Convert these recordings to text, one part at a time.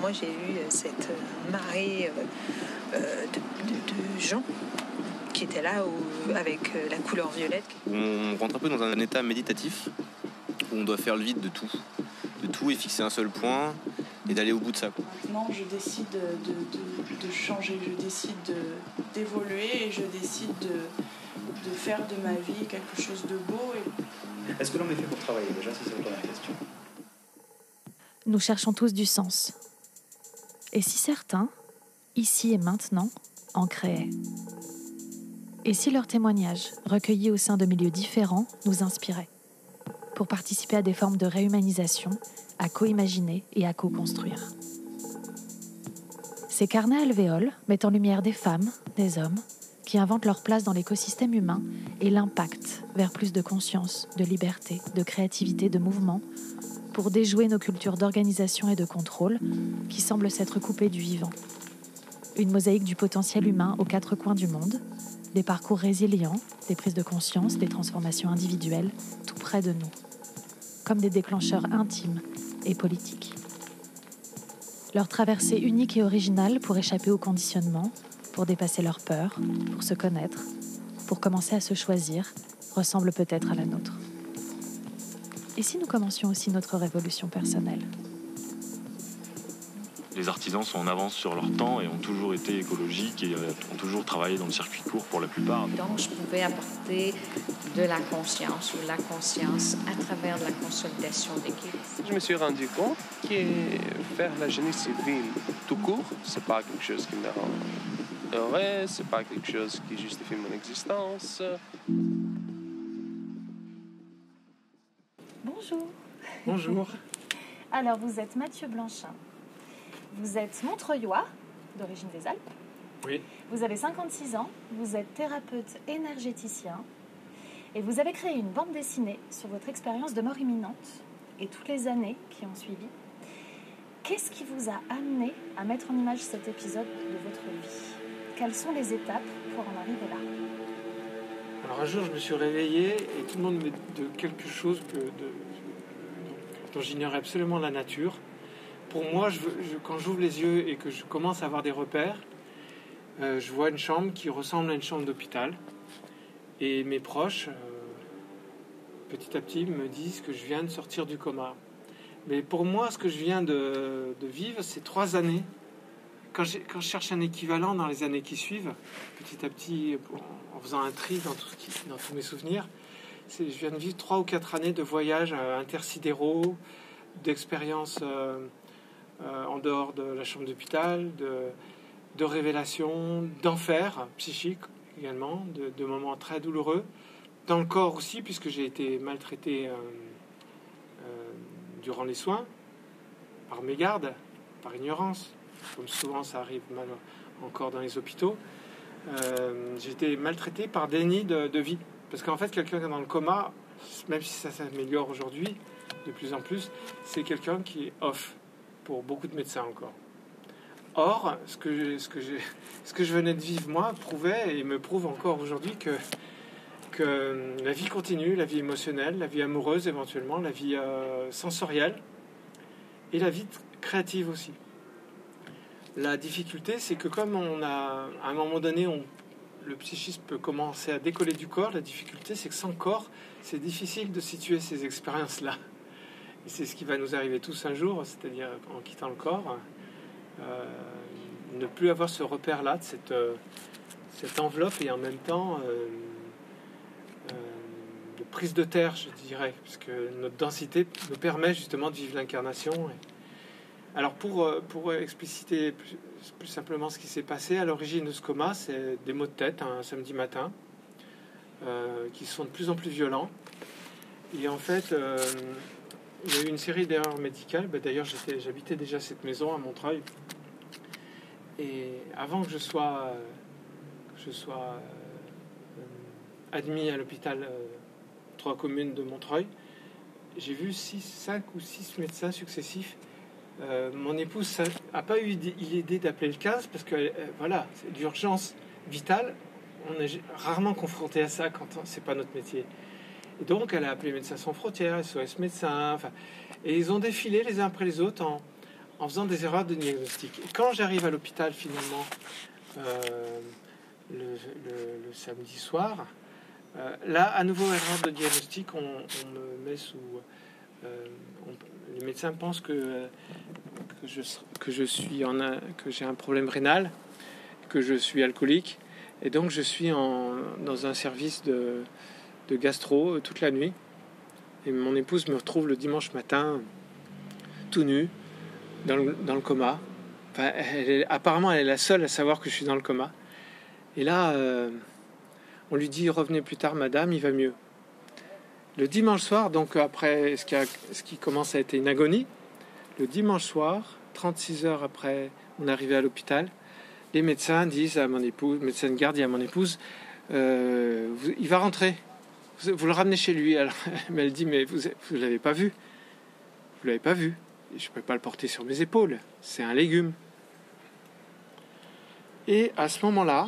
moi j'ai eu cette marée de, gens qui étaient là avec la couleur violette. On rentre un peu dans un état méditatif où on doit faire le vide de tout, de tout et fixer un seul point et d'aller au bout de ça. Maintenant, je décide de, changer, je décide d'évoluer et je décide de, faire de ma vie quelque chose de beau. Est-ce que l'homme est fait pour travailler? Déjà, c'est la première question. Nous cherchons tous du sens. Et si certains, ici et maintenant, en créaient? Et si leurs témoignages, recueillis au sein de milieux différents, nous inspiraient? Pour participer à des formes de réhumanisation, à co-imaginer et à co-construire. Ces carnets alvéoles mettent en lumière des femmes, des hommes, qui inventent leur place dans l'écosystème humain et l'impact vers plus de conscience, de liberté, de créativité, de mouvement, pour déjouer nos cultures d'organisation et de contrôle qui semblent s'être coupées du vivant. Une mosaïque du potentiel humain aux quatre coins du monde, des parcours résilients, des prises de conscience, des transformations individuelles, tout près de nous, comme des déclencheurs intimes et politiques. Leur traversée unique et originale pour échapper au conditionnement, pour dépasser leur peur, pour se connaître, pour commencer à se choisir, ressemble peut-être à la nôtre. Et si nous commencions aussi notre révolution personnelle les artisans sont en avance sur leur temps et ont toujours été écologiques et euh, ont toujours travaillé dans le circuit court pour la plupart. Donc je pouvais apporter de la conscience ou la conscience à travers la consolidation d'équipe. Je me suis rendu compte que faire la génie civile tout court, c'est pas quelque chose qui me rend heureux, c'est pas quelque chose qui justifie mon existence. Bonjour. Bonjour. Alors vous êtes Mathieu Blanchin. Vous êtes Montreuillois, d'origine des Alpes. Oui. Vous avez 56 ans, vous êtes thérapeute énergéticien et vous avez créé une bande dessinée sur votre expérience de mort imminente et toutes les années qui ont suivi. Qu'est-ce qui vous a amené à mettre en image cet épisode de votre vie? Quelles sont les étapes pour en arriver là? Alors un jour, je me suis réveillé et tout le monde me de quelque chose que, dont j'ignorais absolument la nature pour moi, quand j'ouvre les yeux et que je commence à avoir des repères, euh, je vois une chambre qui ressemble à une chambre d'hôpital. Et mes proches, euh, petit à petit, me disent que je viens de sortir du coma. Mais pour moi, ce que je viens de, vivre, c'est trois années. Quand, je cherche un équivalent dans les années qui suivent, petit à petit, en faisant un tri dans, tous mes souvenirs, je viens de vivre trois ou quatre années de voyages euh, intersidéraux, d'expériences euh, en dehors de la chambre d'hôpital, de, révélations, d'enfer psychique également, de, moments très douloureux. Dans le corps aussi, puisque j'ai été maltraité euh, euh, durant les soins, par mégarde, par ignorance, comme souvent ça arrive mal encore dans les hôpitaux. j'ai été maltraité par déni de, vie. Parce qu'en fait, quelqu'un qui est dans le coma, même si ça s'améliore aujourd'hui, de plus en plus, c'est quelqu'un qui est off pour beaucoup de médecins encore. Or, ce que, je venais de vivre moi prouvait et me prouve encore aujourd'hui que, que la vie continue, la vie émotionnelle, la vie amoureuse éventuellement, la vie euh, sensorielle et la vie créative aussi. La difficulté, c'est que comme on a, à un moment donné, on, le psychisme peut commencer à décoller du corps, la difficulté, c'est que sans corps, c'est difficile de situer ces expériences-là. Et c'est ce qui va nous arriver tous un jour, c'est-à-dire en quittant le corps, euh, ne plus avoir ce repère-là, euh, cette enveloppe et en même temps euh, de prise de terre, je dirais, puisque notre densité nous permet justement de vivre l'incarnation. Alors pour, pour expliciter plus, simplement ce qui s'est passé, à l'origine de ce coma, c'est des maux de tête un samedi matin, qui sont de plus en plus violents. Et en fait, il y a eu une série d'erreurs médicales. Bah, d'ailleurs, j'habitais déjà cette maison à Montreuil. Et avant que je sois, je sois euh, admis à l'hôpital euh, Trois communes de Montreuil, j'ai vu 5 ou 6 médecins successifs. Euh, mon épouse n'a pas eu l'idée d'appeler le 15 parce que voilà, c'est d'urgence vitale. On est rarement confronté à ça quand c'est pas notre métier. Et donc, elle a appelé Médecins sans frontières, SOS Médecins, et ils ont défilé les uns après les autres en, faisant des erreurs de diagnostic. Et quand j'arrive à l'hôpital finalement euh, le, samedi soir, euh, là à nouveau erreur de diagnostic, on, me met sous... euh, les médecins pensent que, je, suis en un- que j'ai un problème rénal, que je suis alcoolique, et donc je suis en, dans un service de, gastro euh, toute la nuit. Et mon épouse me retrouve le dimanche matin, tout nu, dans le, coma. Elle est- apparemment, elle est la seule à savoir que je suis dans le coma. Et là, euh, on lui dit revenez plus tard, madame, il va mieux. Le dimanche soir, donc après ce qui, commence à être une agonie, le dimanche soir, 36 heures après mon arrivée à l'hôpital, les médecins disent à mon épouse, médecin de garde à mon épouse, euh, il va rentrer. Vous, vous le ramenez chez lui. Alors, mais elle dit, mais vous ne l'avez pas vu. Vous l'avez pas vu. Je ne peux pas le porter sur mes épaules. C'est un légume. Et à ce moment-là,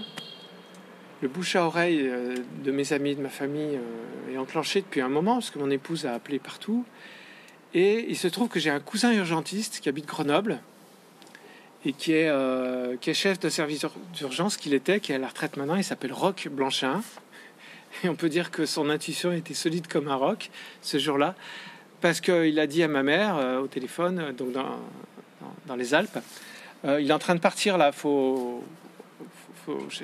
le bouche à oreille euh, de mes amis, de ma famille euh, est enclenché depuis un moment, parce que mon épouse a appelé partout. Et il se trouve que j'ai un cousin urgentiste qui habite Grenoble et qui est, euh, qui est chef de service d'urgence qu'il était, qui est à la retraite maintenant. Il s'appelle Roch Blanchin. Et on peut dire que son intuition était solide comme un roc ce jour-là, parce qu'il a dit à ma mère au téléphone, donc dans, dans- les Alpes, il est en train de partir là, faut-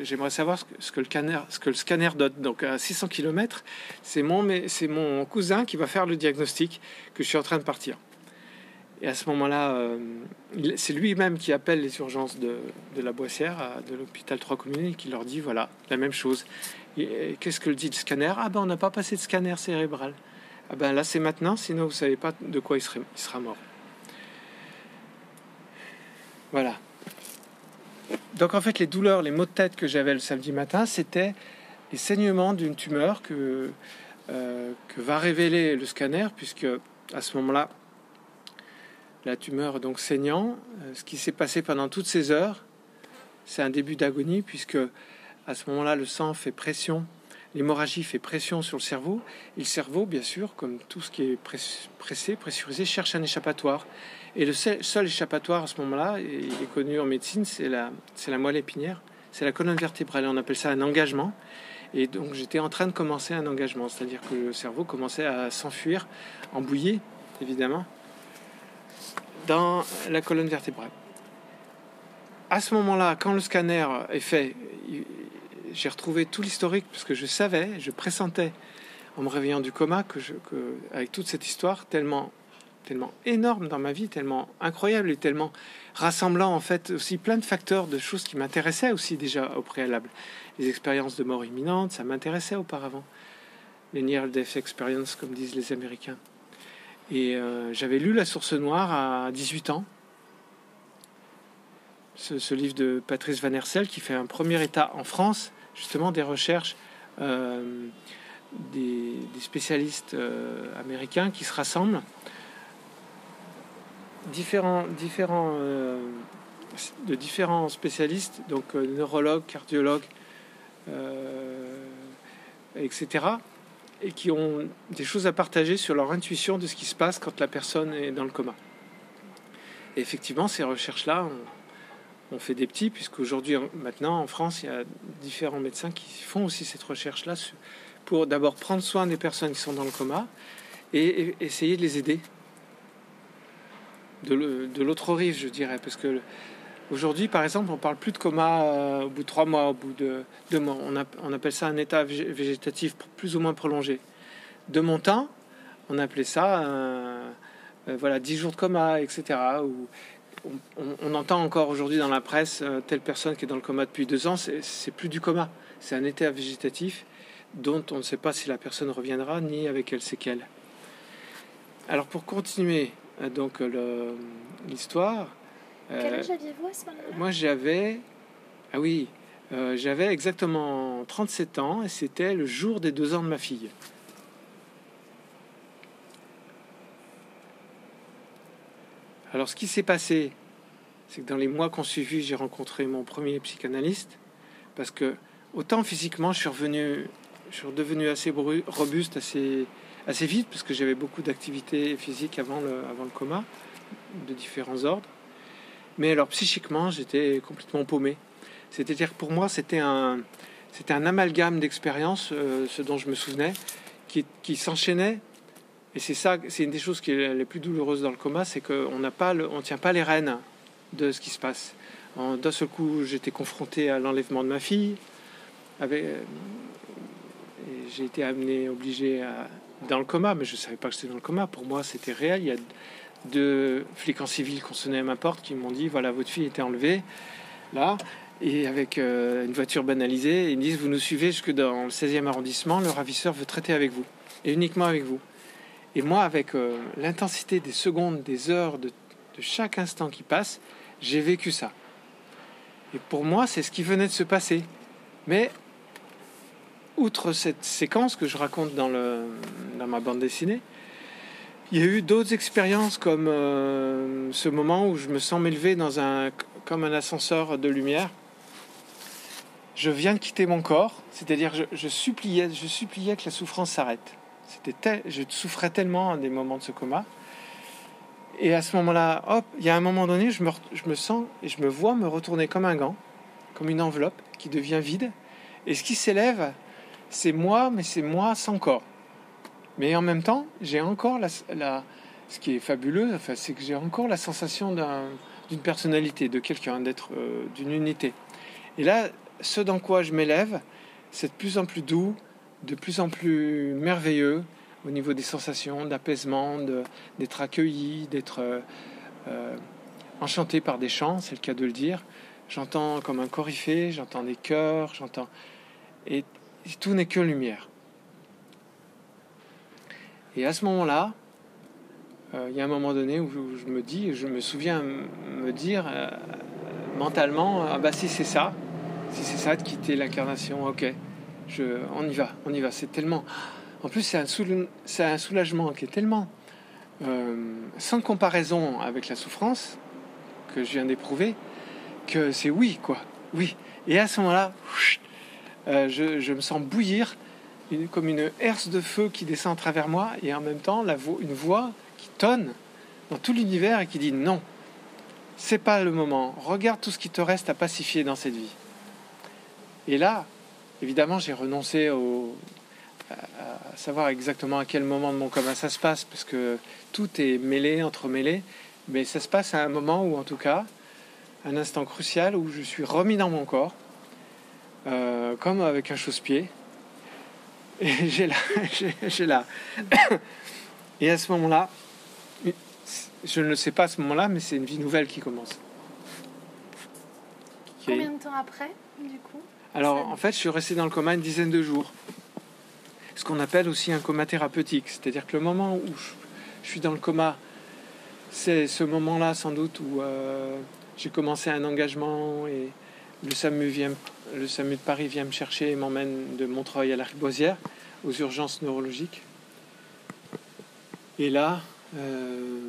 j'aimerais savoir ce que, le scanner, donne. Donc à 600 km, c'est mon, cousin qui va faire le diagnostic que je suis en train de partir. Et à ce moment-là, euh, c'est lui-même qui appelle les urgences de, la Boissière, de l'hôpital Trois Communes, et qui leur dit voilà, la même chose. Qu'est-ce que le dit le scanner? Ah ben on n'a pas passé de scanner cérébral. Ah ben là c'est maintenant, sinon vous savez pas de quoi il sera mort. Voilà. Donc en fait les douleurs, les maux de tête que j'avais le samedi matin, c'était les saignements d'une tumeur que, euh, que va révéler le scanner, puisque à ce moment-là, la tumeur donc saignant. Euh, Ce qui s'est passé pendant toutes ces heures, c'est un début d'agonie, puisque à ce moment-là, le sang fait pression, l'hémorragie fait pression sur le cerveau. Et le cerveau, bien sûr, comme tout ce qui est press- pressé, pressurisé, cherche un échappatoire. Et le seul, échappatoire à ce moment-là, il est connu en médecine, c'est la, moelle épinière, c'est la colonne vertébrale. On appelle ça un engagement. Et donc j'étais en train de commencer un engagement, c'est-à-dire que le cerveau commençait à s'enfuir, en bouillie, évidemment, dans la colonne vertébrale. À ce moment-là, quand le scanner est fait, j'ai retrouvé tout l'historique parce que je savais, je pressentais en me réveillant du coma que, je, que avec toute cette histoire tellement, tellement énorme dans ma vie, tellement incroyable et tellement rassemblant en fait aussi plein de facteurs, de choses qui m'intéressaient aussi déjà au préalable. Les expériences de mort imminente, ça m'intéressait auparavant. Les near death experience, comme disent les Américains. Et euh, j'avais lu La Source Noire à 18 ans. Ce, livre de Patrice Van Hersel qui fait un premier état en France, justement des recherches euh, des, des spécialistes euh, américains qui se rassemblent. Différents, euh, de différents spécialistes, donc euh, neurologues, cardiologues, euh, etc., et qui ont des choses à partager sur leur intuition de ce qui se passe quand la personne est dans le coma. Et effectivement, ces recherches-là ont fait des petits, puisqu'aujourd'hui, en- maintenant, en France, il y a différents médecins qui font aussi cette recherche-là pour d'abord prendre soin des personnes qui sont dans le coma et essayer de les aider. De l'autre rive, je dirais, parce que Aujourd'hui, par exemple, on parle plus de coma euh, au bout de trois mois, au bout de deux mois. On, app- on appelle ça un état végé- végétatif plus ou moins prolongé. De mon temps, on appelait ça euh, euh, voilà, 10 jours de coma, etc. On, entend encore aujourd'hui dans la presse euh, telle personne qui est dans le coma depuis deux ans, c'est plus du coma. C'est un état végétatif dont on ne sait pas si la personne reviendra ni avec quelles séquelles. Alors pour continuer donc le- l'histoire. Quel euh, âge aviez-vous à ce moment-là? moi, j'avais. Ah oui, euh, j'avais exactement 37 ans et c'était le jour des deux ans de ma fille. Alors, ce qui s'est passé, c'est que dans les mois qu'on suivi, j'ai rencontré mon premier psychanalyste parce que, autant physiquement, je suis revenu, je suis redevenu assez robuste assez, assez vite parce que j'avais beaucoup d'activités physiques avant le, coma, de différents ordres. Mais alors psychiquement, j'étais complètement paumé. C'est-à-dire pour moi, c'était un, c'était un amalgame d'expériences, euh, ce dont je me souvenais, qui, qui s'enchaînait. Et c'est ça, c'est une des choses qui est les plus douloureuses dans le coma, c'est qu'on n'a pas, le- on tient pas les rênes de ce qui se passe. D'un seul coup, j'étais confronté à l'enlèvement de ma fille. Avec, j'ai été amené, obligé à, dans le coma, mais je ne savais pas que j'étais dans le coma. Pour moi, c'était réel. Il y a deux flics en civil qui ont sonné à ma porte, qui m'ont dit voilà, votre fille était enlevée là, et avec euh, une voiture banalisée. Ils me disent vous nous suivez jusque dans le 16e arrondissement, le ravisseur veut traiter avec vous, et uniquement avec vous. Et moi, avec euh, l'intensité des secondes, des heures, de, de chaque instant qui passe, j'ai vécu ça. Et pour moi, c'est ce qui venait de se passer. Mais outre cette séquence que je raconte dans, le, dans ma bande dessinée, il y a eu d'autres expériences comme euh, ce moment où je me sens m'élever dans un comme un ascenseur de lumière. Je viens de quitter mon corps, c'est-à-dire je, je suppliais, je suppliais que la souffrance s'arrête. C'était tel- je souffrais tellement à des moments de ce coma. Et à ce moment-là, hop, il y a un moment donné, je me, je me sens et je me vois me retourner comme un gant, comme une enveloppe qui devient vide. Et ce qui s'élève, c'est moi, mais c'est moi sans corps. Mais en même temps, j'ai encore la, ce qui est fabuleux, enfin, c'est que j'ai encore la sensation d'un- d'une personnalité, de quelqu'un, d'être euh, d'une unité. Et là, ce dans quoi je m'élève, c'est de plus en plus doux, de plus en plus merveilleux au niveau des sensations, d'apaisement, d'être accueilli, d'être euh, euh, enchanté par des chants, c'est le cas de le dire. J'entends comme un coryphée, j'entends des chœurs, j'entends. Et tout n'est que lumière. Et à ce moment-là, euh, il y a un moment donné où je, me dis, je me souviens me dire euh, mentalement, ah bah si c'est ça, si c'est ça de quitter l'incarnation, ok, on y va, on y va. C'est tellement. En plus, c'est un, soulagement qui est tellement euh, sans comparaison avec la souffrance que je viens d'éprouver que c'est oui, quoi, oui. Et à ce moment-là, euh, je, me sens bouillir comme une herse de feu qui descend à travers moi et en même temps la une voix qui tonne dans tout l'univers et qui dit non, c'est pas le moment. Regarde tout ce qui te reste à pacifier dans cette vie. Et là, évidemment, j'ai renoncé au, à, savoir exactement à quel moment de mon coma ça se passe parce que tout est mêlé, entremêlé. Mais ça se passe à un moment où, en tout cas, un instant crucial où je suis remis dans mon corps, euh, comme avec un chausse-pied. Et j'ai là, j'ai- là. Et à ce moment-là, je ne le sais pas à ce moment-là, mais c'est une vie nouvelle qui commence. Combien de temps après, du coup alors, en fait, je suis resté dans le coma une dizaine de jours. Ce qu'on appelle aussi un coma thérapeutique. C'est-à-dire que le moment où je, je suis dans le coma, c'est ce moment-là, sans doute, où euh, j'ai commencé un engagement et le SAMU, vient, le SAMU de Paris vient me chercher et m'emmène de Montreuil à la Riboisière, aux urgences neurologiques. Et là, euh,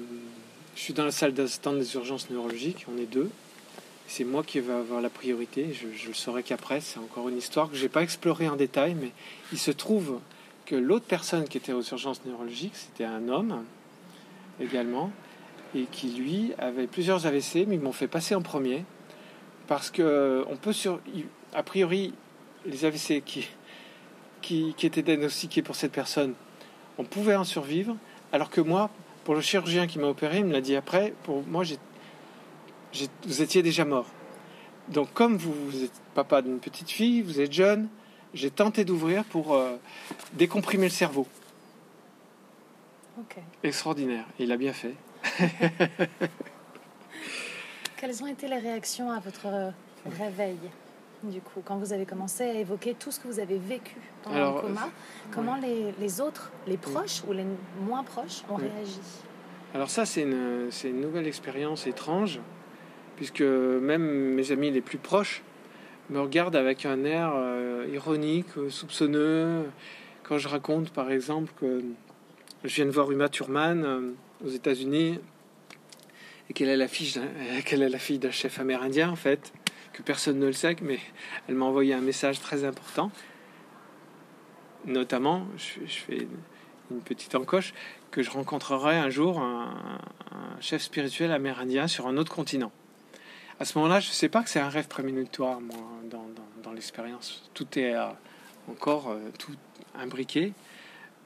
je suis dans la salle d'attente des urgences neurologiques, on est deux. C'est moi qui vais avoir la priorité. Je, le saurai qu'après. C'est encore une histoire que je n'ai pas explorée en détail, mais il se trouve que l'autre personne qui était aux urgences neurologiques, c'était un homme également, et qui lui avait plusieurs AVC, mais ils m'ont fait passer en premier parce que on peut sur, a priori, les AVC qui, qui, qui étaient diagnostiqués pour cette personne, on pouvait en survivre, alors que moi, pour le chirurgien qui m'a opéré, il me l'a dit après, pour moi, vous étiez déjà mort. Donc comme vous, vous êtes papa d'une petite fille, vous êtes jeune, j'ai tenté d'ouvrir pour euh, décomprimer le cerveau. Ok. Extraordinaire. Il a bien fait. Quelles ont été les réactions à votre euh, réveil? Du coup, quand vous avez commencé à évoquer tout ce que vous avez vécu pendant Alors, le coma, euh, comment les, les autres, les proches ou les moins proches ont Oui. réagi? Alors ça, c'est une, nouvelle expérience étrange, puisque même mes amis les plus proches me regardent avec un air euh, ironique, soupçonneux, quand je raconte par exemple que je viens de voir Uma Thurman euh, aux États-Unis et qu'elle est la fille d'un, qu'elle est la fille d'un chef amérindien en fait, que personne ne le sait, mais elle m'a envoyé un message très important. Notamment, je, fais une, petite encoche, que je rencontrerai un jour un, chef spirituel amérindien sur un autre continent. à ce moment-là, je ne sais pas que c'est un rêve prémonitoire, moi, dans, l'expérience. Tout est euh, encore euh, tout imbriqué.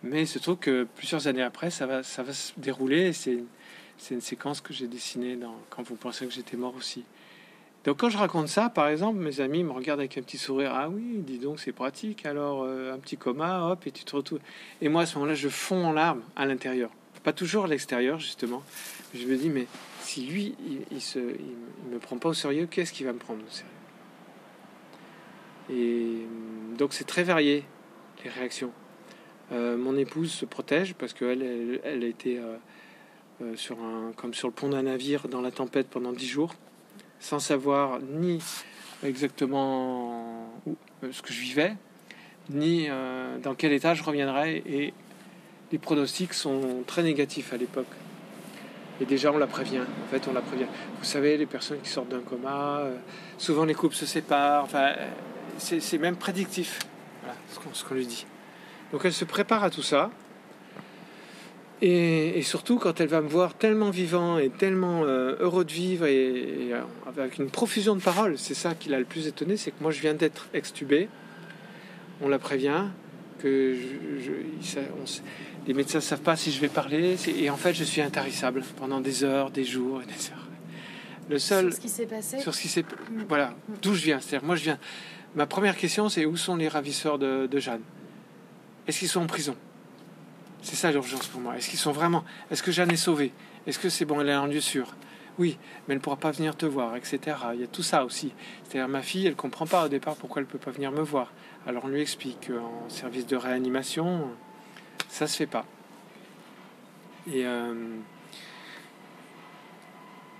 Mais il se trouve que plusieurs années après, ça va, se dérouler. C'est, une séquence que j'ai dessinée quand vous pensez que j'étais mort aussi. Donc quand je raconte ça, par exemple, mes amis me regardent avec un petit sourire. Ah oui, dis donc, c'est pratique. Alors, euh, un petit coma, hop, et tu te retrouves. Et moi, à ce moment-là, je fonds en larmes à l'intérieur. Pas toujours à l'extérieur, justement. Je me dis, mais si lui, il, il se, me prend pas au sérieux, qu'est-ce qu'il va me prendre au sérieux? Et donc c'est très varié, les réactions. Euh, mon épouse se protège parce qu'elle, elle, elle a été euh, sur un, comme sur le pont d'un navire dans la tempête pendant dix jours sans savoir ni exactement où, ce que je vivais, ni euh, dans quel état je reviendrais. Et les pronostics sont très négatifs à l'époque. Et déjà, on la prévient. En fait, on la prévient. Vous savez, les personnes qui sortent d'un coma, euh, souvent les couples se séparent. Enfin, c'est même prédictif. Voilà ce qu'on qu lui dit. Donc, elle se prépare à tout ça. Et, et, surtout quand elle va me voir tellement vivant et tellement euh, heureux de vivre et, et, avec une profusion de paroles, c'est ça qui l'a le plus étonné, c'est que moi je viens d'être extubé, on la prévient, que je, je, on, les médecins ne savent pas si je vais parler, et en fait je suis intarissable pendant des heures, des jours et des heures. Le seul, sur ce qui s'est passé Sur ce qui s'est... Voilà, d'où je viens. C'est-à-dire, moi je viens... Ma première question c'est où sont les ravisseurs de, de Jeanne? Est-ce qu'ils sont en prison? C'est ça l'urgence pour moi. Est-ce qu'ils sont vraiment. Est-ce que Jeanne est sauvée? Est-ce que c'est bon, elle est en lieu sûr? Oui, mais elle ne pourra pas venir te voir, etc. Il y a tout ça aussi. C'est-à-dire, ma fille, elle comprend pas au départ pourquoi elle peut pas venir me voir. Alors on lui explique qu'en service de réanimation, ça se fait pas. Et. Euh,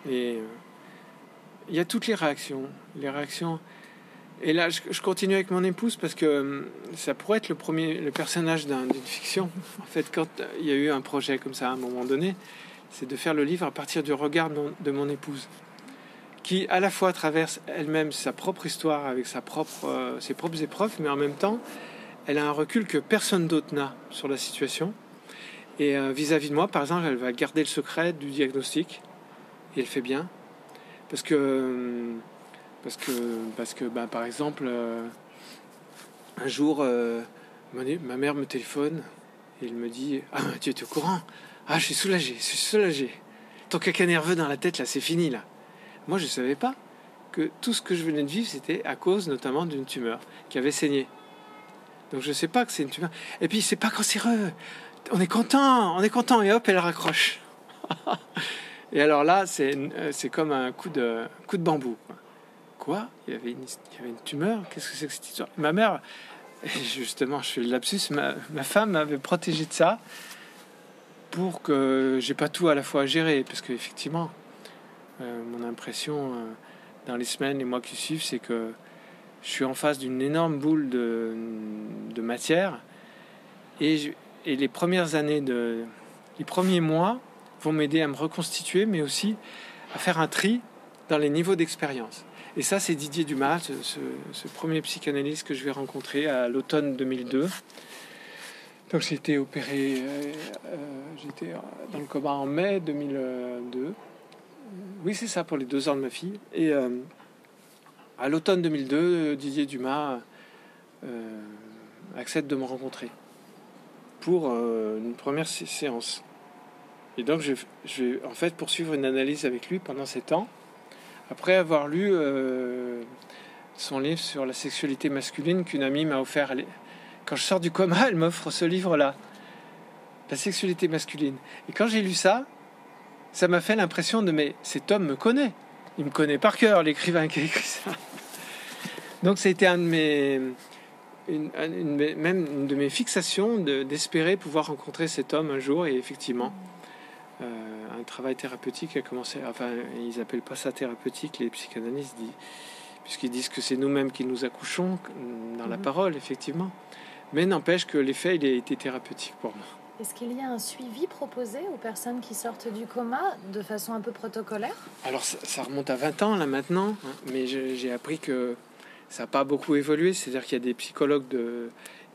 et. Il y a toutes les réactions. Les réactions. Et là, je, continue avec mon épouse parce que euh, ça pourrait être le premier, le personnage d'une un, fiction. En fait, quand il y a eu un projet comme ça à un moment donné, c'est de faire le livre à partir du regard de mon, épouse, qui à la fois traverse elle-même sa propre histoire avec euh, ses propres épreuves, mais en même temps, elle a un recul que personne d'autre n'a sur la situation. Et euh, vis-à-vis -vis de moi, par exemple, elle va garder le secret du diagnostic, et elle fait bien, parce que euh, parce que, parce que bah, par exemple, euh, un jour, euh, ma mère me téléphone et elle me dit Ah, tu es au courant? Ah, je suis soulagé, je suis soulagé. Ton caca nerveux dans la tête, là, c'est fini, là. Moi, je ne savais pas que tout ce que je venais de vivre, c'était à cause notamment d'une tumeur qui avait saigné. Donc, je ne sais pas que c'est une tumeur. Et puis, c'est pas cancéreux. On est content, on est content. Et hop, elle raccroche. et alors là, c'est comme un coup de, coup de bambou. Quoi? Il y, avait une, tumeur? Qu'est-ce que c'est que cette histoire? Ma mère, justement, je fais le lapsus, ma, femme m'avait protégé de ça pour que j'ai pas tout à la fois à gérer. Parce qu'effectivement, euh, mon impression euh, dans les semaines et mois qui suivent, c'est que je suis en face d'une énorme boule de, de matière. Et, je, et les premières années, de, les premiers mois vont m'aider à me reconstituer, mais aussi à faire un tri dans les niveaux d'expérience. Et ça, c'est Didier Dumas, ce, premier psychanalyste que je vais rencontrer à l'automne 2002. Donc j'ai été opéré, euh, euh, j'étais dans le coma en mai 2002. Oui, c'est ça, pour les deux ans de ma fille. Et euh, à l'automne 2002, Didier Dumas euh, accepte de me rencontrer pour une première séance. Et donc je, je vais en fait poursuivre une analyse avec lui pendant sept ans après avoir lu euh, son livre sur la sexualité masculine qu'une amie m'a offert. Quand je sors du coma, elle m'offre ce livre-là, La sexualité masculine. Et quand j'ai lu ça, ça m'a fait l'impression de mais cet homme me connaît. Il me connaît par cœur, l'écrivain qui a écrit ça. Donc c'était un de mes, même une de mes fixations d'espérer de, pouvoir rencontrer cet homme un jour. Et effectivement, un travail thérapeutique a commencé. Enfin, ils appellent pas ça thérapeutique, les psychanalystes, puisqu'ils disent que c'est nous-mêmes qui nous accouchons dans la mmh. parole, effectivement. Mais n'empêche que l'effet, il a été thérapeutique pour moi. Est-ce qu'il y a un suivi proposé aux personnes qui sortent du coma de façon un peu protocolaire? Alors, ça, ça, remonte à 20 ans, là, maintenant, hein, mais j'ai appris que ça n'a pas beaucoup évolué. C'est-à-dire qu'il y a des psychologues de,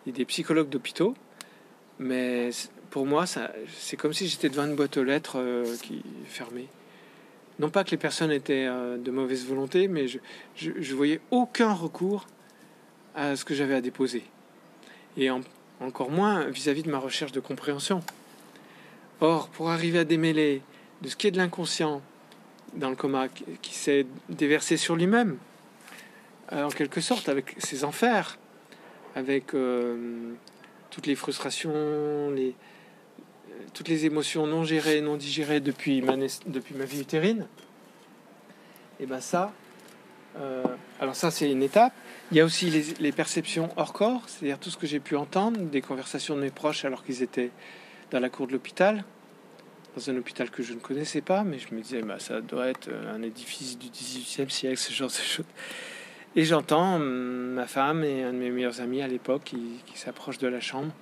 des psychologues d'hôpitaux, mais pour moi, c'est comme si j'étais devant une boîte aux lettres euh, qui fermée. non pas que les personnes étaient euh, de mauvaise volonté, mais je, je, voyais aucun recours à ce que j'avais à déposer. Et en- encore moins vis-à-vis de ma recherche de compréhension. Or, pour arriver à démêler de ce qui est de l'inconscient dans le coma, qui, s'est déversé sur lui-même, euh, en quelque sorte, avec ses enfers, avec toutes les frustrations, les, toutes les émotions non gérées, non digérées depuis ma, depuis ma vie utérine, et ben ça, euh, alors ça c'est une étape. Il y a aussi les, les perceptions hors corps, c'est-à-dire tout ce que j'ai pu entendre, des conversations de mes proches alors qu'ils étaient dans la cour de l'hôpital, dans un hôpital que je ne connaissais pas, mais je me disais, bah, ça doit être un édifice du 18e siècle, ce genre de choses. Et j'entends hum, ma femme et un de mes meilleurs amis à l'époque qui, qui s'approchent de la chambre,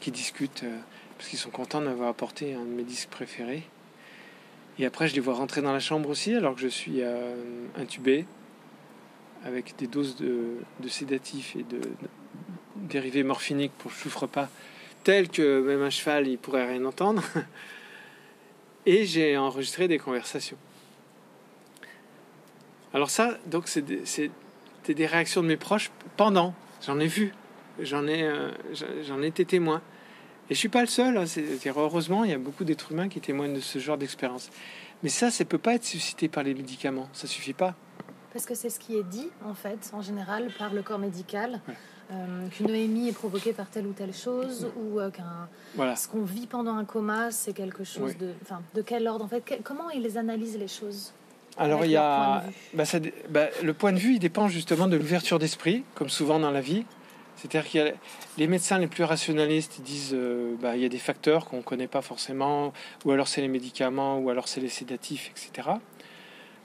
qui discutent, euh, parce qu'ils sont contents de m'avoir apporté un de mes disques préférés. Et après, je les vois rentrer dans la chambre aussi, alors que je suis euh, intubé, avec des doses de, sédatifs et de, dérivés morphiniques pour que je souffre pas, tels que même un cheval, il pourrait rien entendre. Et j'ai enregistré des conversations. Alors ça, donc c'est des, réactions de mes proches pendant. J'en ai vu, j'en ai, euh, j'en ai été témoin. Et je suis pas le seul. hein, c'est- heureusement, il y a beaucoup d'êtres humains qui témoignent de ce genre d'expérience. Mais ça, ça peut pas être suscité par les médicaments. Ça suffit pas. Parce que c'est ce qui est dit, en fait, en général, par le corps médical, Ouais. euh, qu'une EMI est provoquée par telle ou telle chose, ou euh, qu'un Voilà. ce qu'on vit pendant un coma, c'est quelque chose Oui. de, enfin, de quel ordre en fait? Que- Comment ils les analysent les choses? Alors il y a, bah, ça bah, le point de vue, il dépend justement de l'ouverture d'esprit, comme souvent dans la vie. C'est-à-dire qu'il y a les médecins les plus rationalistes, disent, euh, bah, il y a des facteurs qu'on ne connaît pas forcément, ou alors c'est les médicaments, ou alors c'est les sédatifs, etc.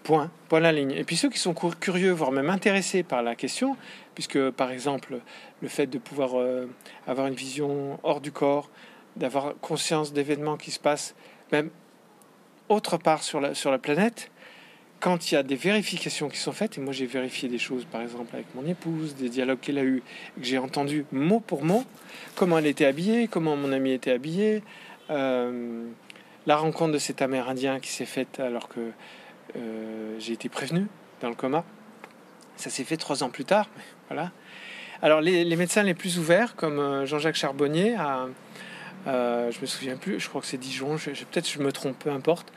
Point, point la ligne. Et puis ceux qui sont cur- curieux, voire même intéressés par la question, puisque par exemple le fait de pouvoir euh, avoir une vision hors du corps, d'avoir conscience d'événements qui se passent même autre part sur la, sur la planète, quand il y a des vérifications qui sont faites, et moi j'ai vérifié des choses par exemple avec mon épouse, des dialogues qu'elle a eus, que j'ai entendu mot pour mot, comment elle était habillée, comment mon ami était habillé, euh, la rencontre de cet Amérindien qui s'est faite alors que euh, j'ai été prévenu dans le coma. Ça s'est fait trois ans plus tard. Voilà. Alors les, médecins les plus ouverts, comme euh, Jean-Jacques Charbonnier, à, euh, je me souviens plus, je crois que c'est Dijon, peut-être je me trompe, peu importe,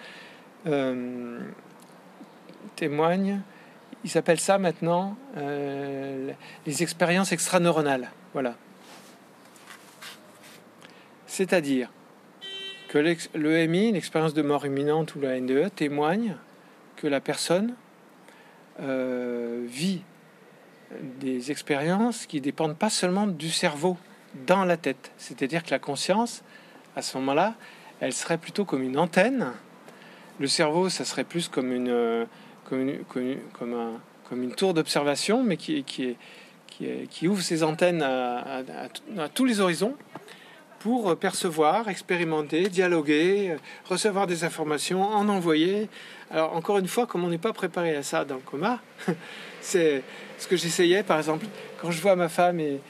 témoignent. Ils appellent ça maintenant euh, les expériences extraneuronales. Voilà. C'est-à-dire que l'EMI, l'expérience de mort imminente ou la NDE, témoigne que la personne euh, vit des expériences qui dépendent pas seulement du cerveau, dans la tête. C'est-à-dire que la conscience, à ce moment-là, elle serait plutôt comme une antenne. Le cerveau, ça serait plus comme une, euh, comme une, comme une, tour d'observation, mais qui, ouvre ses antennes à, tous les horizons pour percevoir, expérimenter, dialoguer, recevoir des informations, en envoyer. Alors encore une fois, comme on n'est pas préparé à ça dans le coma, c'est ce que j'essayais, par exemple, quand je vois ma femme et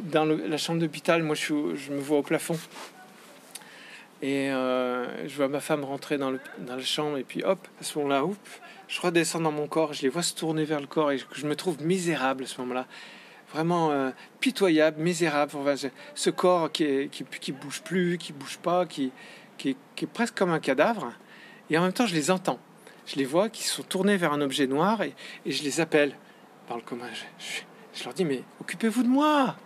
dans la chambre d'hôpital, moi je, me vois au plafond. Et euh, je vois ma femme rentrer dans, la chambre, et puis hop, à ce moment-là, je redescends dans mon corps, je les vois se tourner vers le corps, et je, me trouve misérable à ce moment-là. Vraiment euh, pitoyable, misérable. Ce corps qui, est, qui, qui bouge plus, qui bouge pas, qui, est, presque comme un cadavre. Et en même temps, je les entends. Je les vois qui sont tournés vers un objet noir, et, je les appelle par le commun. Je, je- leur dis, mais occupez-vous de moi.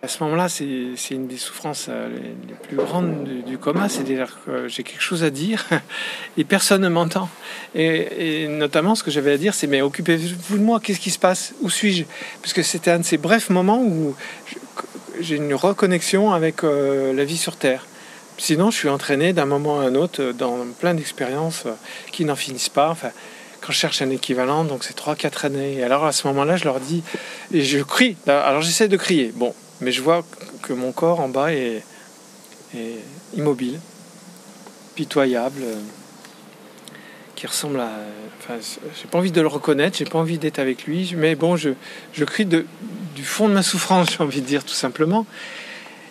À ce moment-là, c'est une des souffrances euh, les, plus grandes du, coma, c'est-à-dire que j'ai quelque chose à dire et personne ne m'entend. Et, notamment, ce que j'avais à dire, c'est mais occupez-vous de moi, qu'est-ce qui se passe? Où suis-je? Parce que c'était un de ces brefs moments où j'ai une reconnexion avec euh, la vie sur Terre. Sinon, je suis entraîné d'un moment à un autre dans plein d'expériences euh, qui n'en finissent pas. Enfin, quand je cherche un équivalent, donc c'est 3-4 années. Et alors à ce moment-là, je leur dis, et je crie. Alors j'essaie de crier, bon, mais je vois que mon corps en bas est, immobile, pitoyable, euh, qui ressemble à. Enfin, j'ai pas envie de le reconnaître, j'ai pas envie d'être avec lui, mais bon, je, je crie du fond de ma souffrance, j'ai envie de dire tout simplement.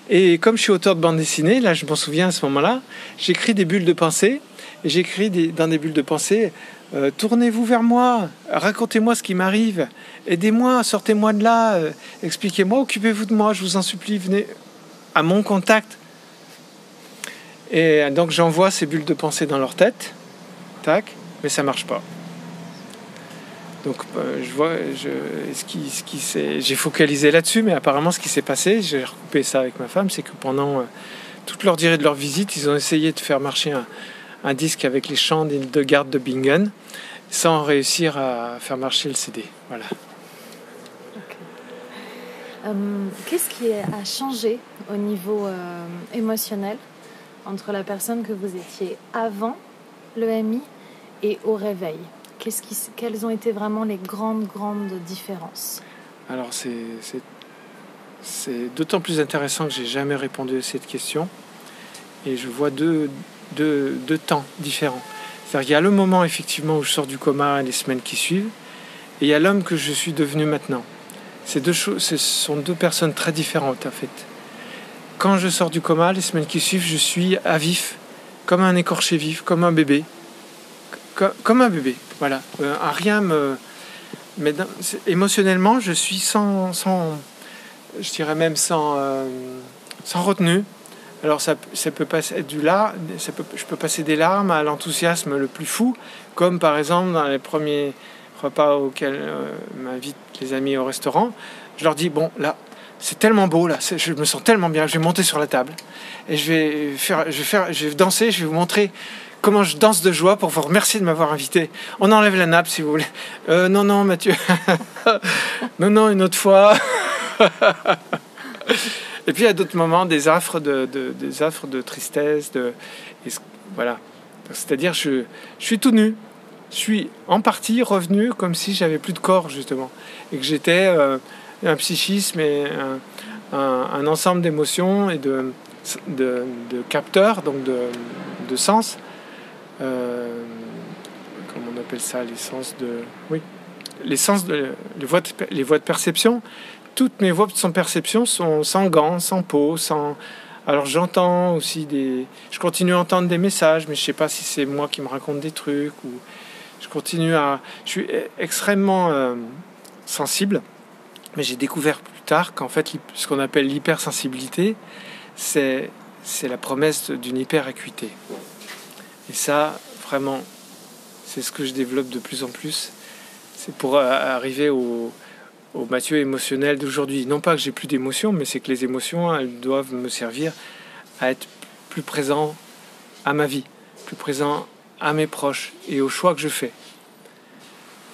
Et comme je suis auteur de bande dessinée, là je m'en souviens à ce moment-là, j'écris des bulles de pensée et j'écris dans des bulles de pensée euh, Tournez-vous vers moi, racontez-moi ce qui m'arrive, aidez-moi, sortez-moi de là, euh, expliquez-moi, occupez-vous de moi, je vous en supplie, venez à mon contact. Et donc j'envoie ces bulles de pensée dans leur tête, tac, mais ça marche pas. Donc euh, je vois, je, j'ai focalisé là-dessus, mais apparemment ce qui s'est passé, j'ai recoupé ça avec ma femme, c'est que pendant toute leur durée de leur visite, ils ont essayé de faire marcher un, un disque avec les chants de garde de Bingen, sans réussir à faire marcher le CD. Voilà. Euh, Qu'est-ce qui a changé au niveau euh, émotionnel entre la personne que vous étiez avant le MI et au réveil? Qu'est-ce qui, Quelles ont été vraiment les grandes, grandes différences? Alors c'est d'autant plus intéressant que j'ai jamais répondu à cette question. Et je vois deux, deux temps différents. C'est-à-dire y a le moment effectivement où je sors du coma et les semaines qui suivent, et il y a l'homme que je suis devenu maintenant. Ces deux choses, ce sont deux personnes très différentes en fait. Quand je sors du coma, les semaines qui suivent, je suis à vif, comme un écorché vif, comme un bébé, Co- comme un bébé. Voilà, Euh, à rien me, mais dans- émotionnellement, je suis sans, sans je dirais même sans, euh, sans retenue. Alors ça, ça peut passer du là, je peux passer des larmes à l'enthousiasme le plus fou, comme par exemple dans les premiers repas auxquels euh, m'invitent les amis au restaurant. Je leur dis bon là, c'est tellement beau là, je me sens tellement bien, je vais monter sur la table et je vais faire, je vais faire, je vais danser, je vais vous montrer comment je danse de joie pour vous remercier de m'avoir invité. On enlève la nappe si vous voulez. Euh, non, non, Mathieu. non, non, une autre fois. Et puis à d'autres moments, des affres de, de- des affres de tristesse, voilà. C'est-à-dire, je, je suis tout nu. Je suis en partie revenu comme si j'avais plus de corps justement et que j'étais euh, un psychisme et un, ensemble d'émotions et de, capteurs, donc de, sens. Euh, comment on appelle ça, les sens de, oui, les sens de, de, les voies de perception. Toutes mes voies de perception sont sans gants, sans peau, sans. Alors j'entends aussi des, je continue à entendre des messages, mais je sais pas si c'est moi qui me raconte des trucs ou je continue à, je suis e- extrêmement euh, sensible, mais j'ai découvert plus tard qu'en fait ce qu'on appelle l'hypersensibilité, c'est c'est la promesse d'une hyperacuité. Et ça, vraiment, c'est ce que je développe de plus en plus. C'est pour euh, arriver au, au Mathieu émotionnel d'aujourd'hui. Non pas que j'ai plus d'émotions, mais c'est que les émotions, elles doivent me servir à être plus présent à ma vie, plus présent à mes proches et aux choix que je fais.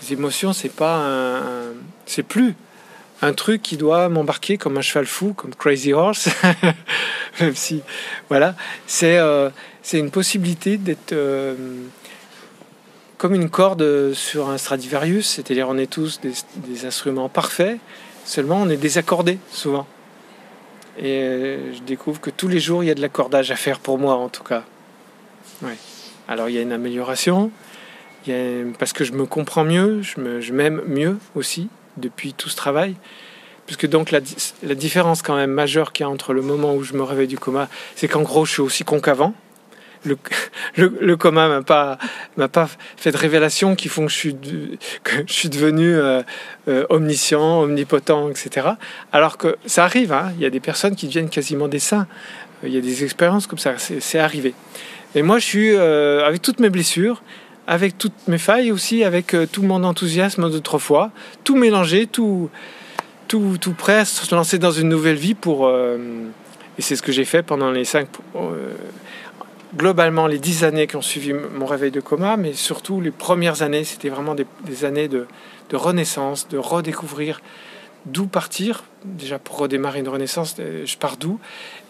Les émotions, c'est pas un, c'est plus un truc qui doit m'embarquer comme un cheval fou, comme Crazy Horse, même si, voilà, c'est euh, c'est une possibilité d'être euh, comme une corde sur un Stradivarius, c'est-à-dire on est tous des, instruments parfaits, seulement on est désaccordés souvent. Et euh, je découvre que tous les jours il y a de l'accordage à faire pour moi en tout cas. Ouais. Alors il y a une amélioration, parce que je me comprends mieux, je me- je m'aime mieux aussi depuis tout ce travail. Puisque donc la, la différence quand même majeure qu'il y a entre le moment où je me réveille du coma, c'est qu'en gros je suis aussi con qu'avant. Le, le, le coma m'a pas m'a pas fait de révélations qui font que je suis que je suis devenu euh, euh, omniscient, omnipotent, etc. Alors que ça arrive, hein, il y a des personnes qui deviennent quasiment des saints. Il y a des expériences comme ça, c'est arrivé. Et moi, je suis euh, avec toutes mes blessures, avec toutes mes failles aussi, avec tout mon enthousiasme d'autrefois, tout mélangé, tout, tout, tout prêt à se lancer dans une nouvelle vie pour. et c'est ce que j'ai fait pendant les cinq. Globalement, les dix années qui ont suivi mon réveil de coma, mais surtout les premières années, c'était vraiment des, années de, renaissance, de redécouvrir d'où partir. Déjà, pour redémarrer une renaissance, euh, je pars d'où?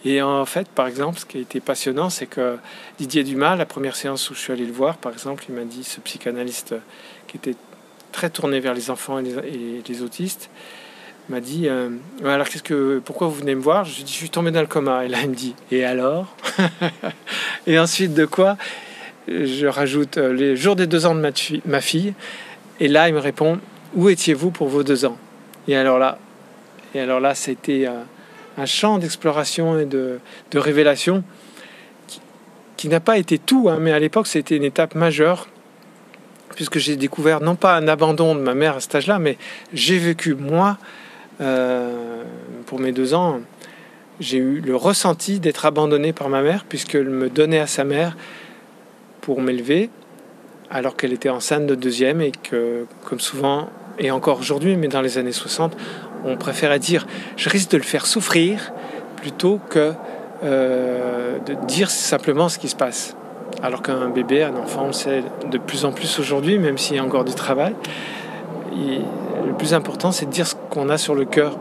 Et en fait, par exemple, ce qui a été passionnant, c'est que Didier Dumas, la première séance où je suis allé le voir, par exemple, il m'a dit, ce psychanalyste qui était très tourné vers les enfants et les autistes, m'a dit euh, alors qu'est-ce que pourquoi vous venez me voir? Je dis je suis tombé dans le coma. Et là il me dit et alors? Et ensuite de quoi? Je rajoute euh, les jours des deux ans de ma, ma fille. Et là il me répond où étiez-vous pour vos deux ans? Et alors là et alors là c'était un champ d'exploration et de, de révélation qui, qui n'a pas été tout, hein, mais à l'époque, c'était une étape majeure, puisque j'ai découvert non pas un abandon de ma mère à cet âge-là, mais j'ai vécu, moi, pour mes deux ans, j'ai eu le ressenti d'être abandonné par ma mère, puisqu'elle me donnait à sa mère pour m'élever, alors qu'elle était enceinte de deuxième, et que, comme souvent, et encore aujourd'hui, mais dans les années 60, on préférait dire je risque de le faire souffrir plutôt que euh, de dire simplement ce qui se passe. Alors qu'un bébé, un enfant, on le sait de plus en plus aujourd'hui, même s'il y a encore du travail, le plus important, c'est de dire ce qu'on a sur le cœur,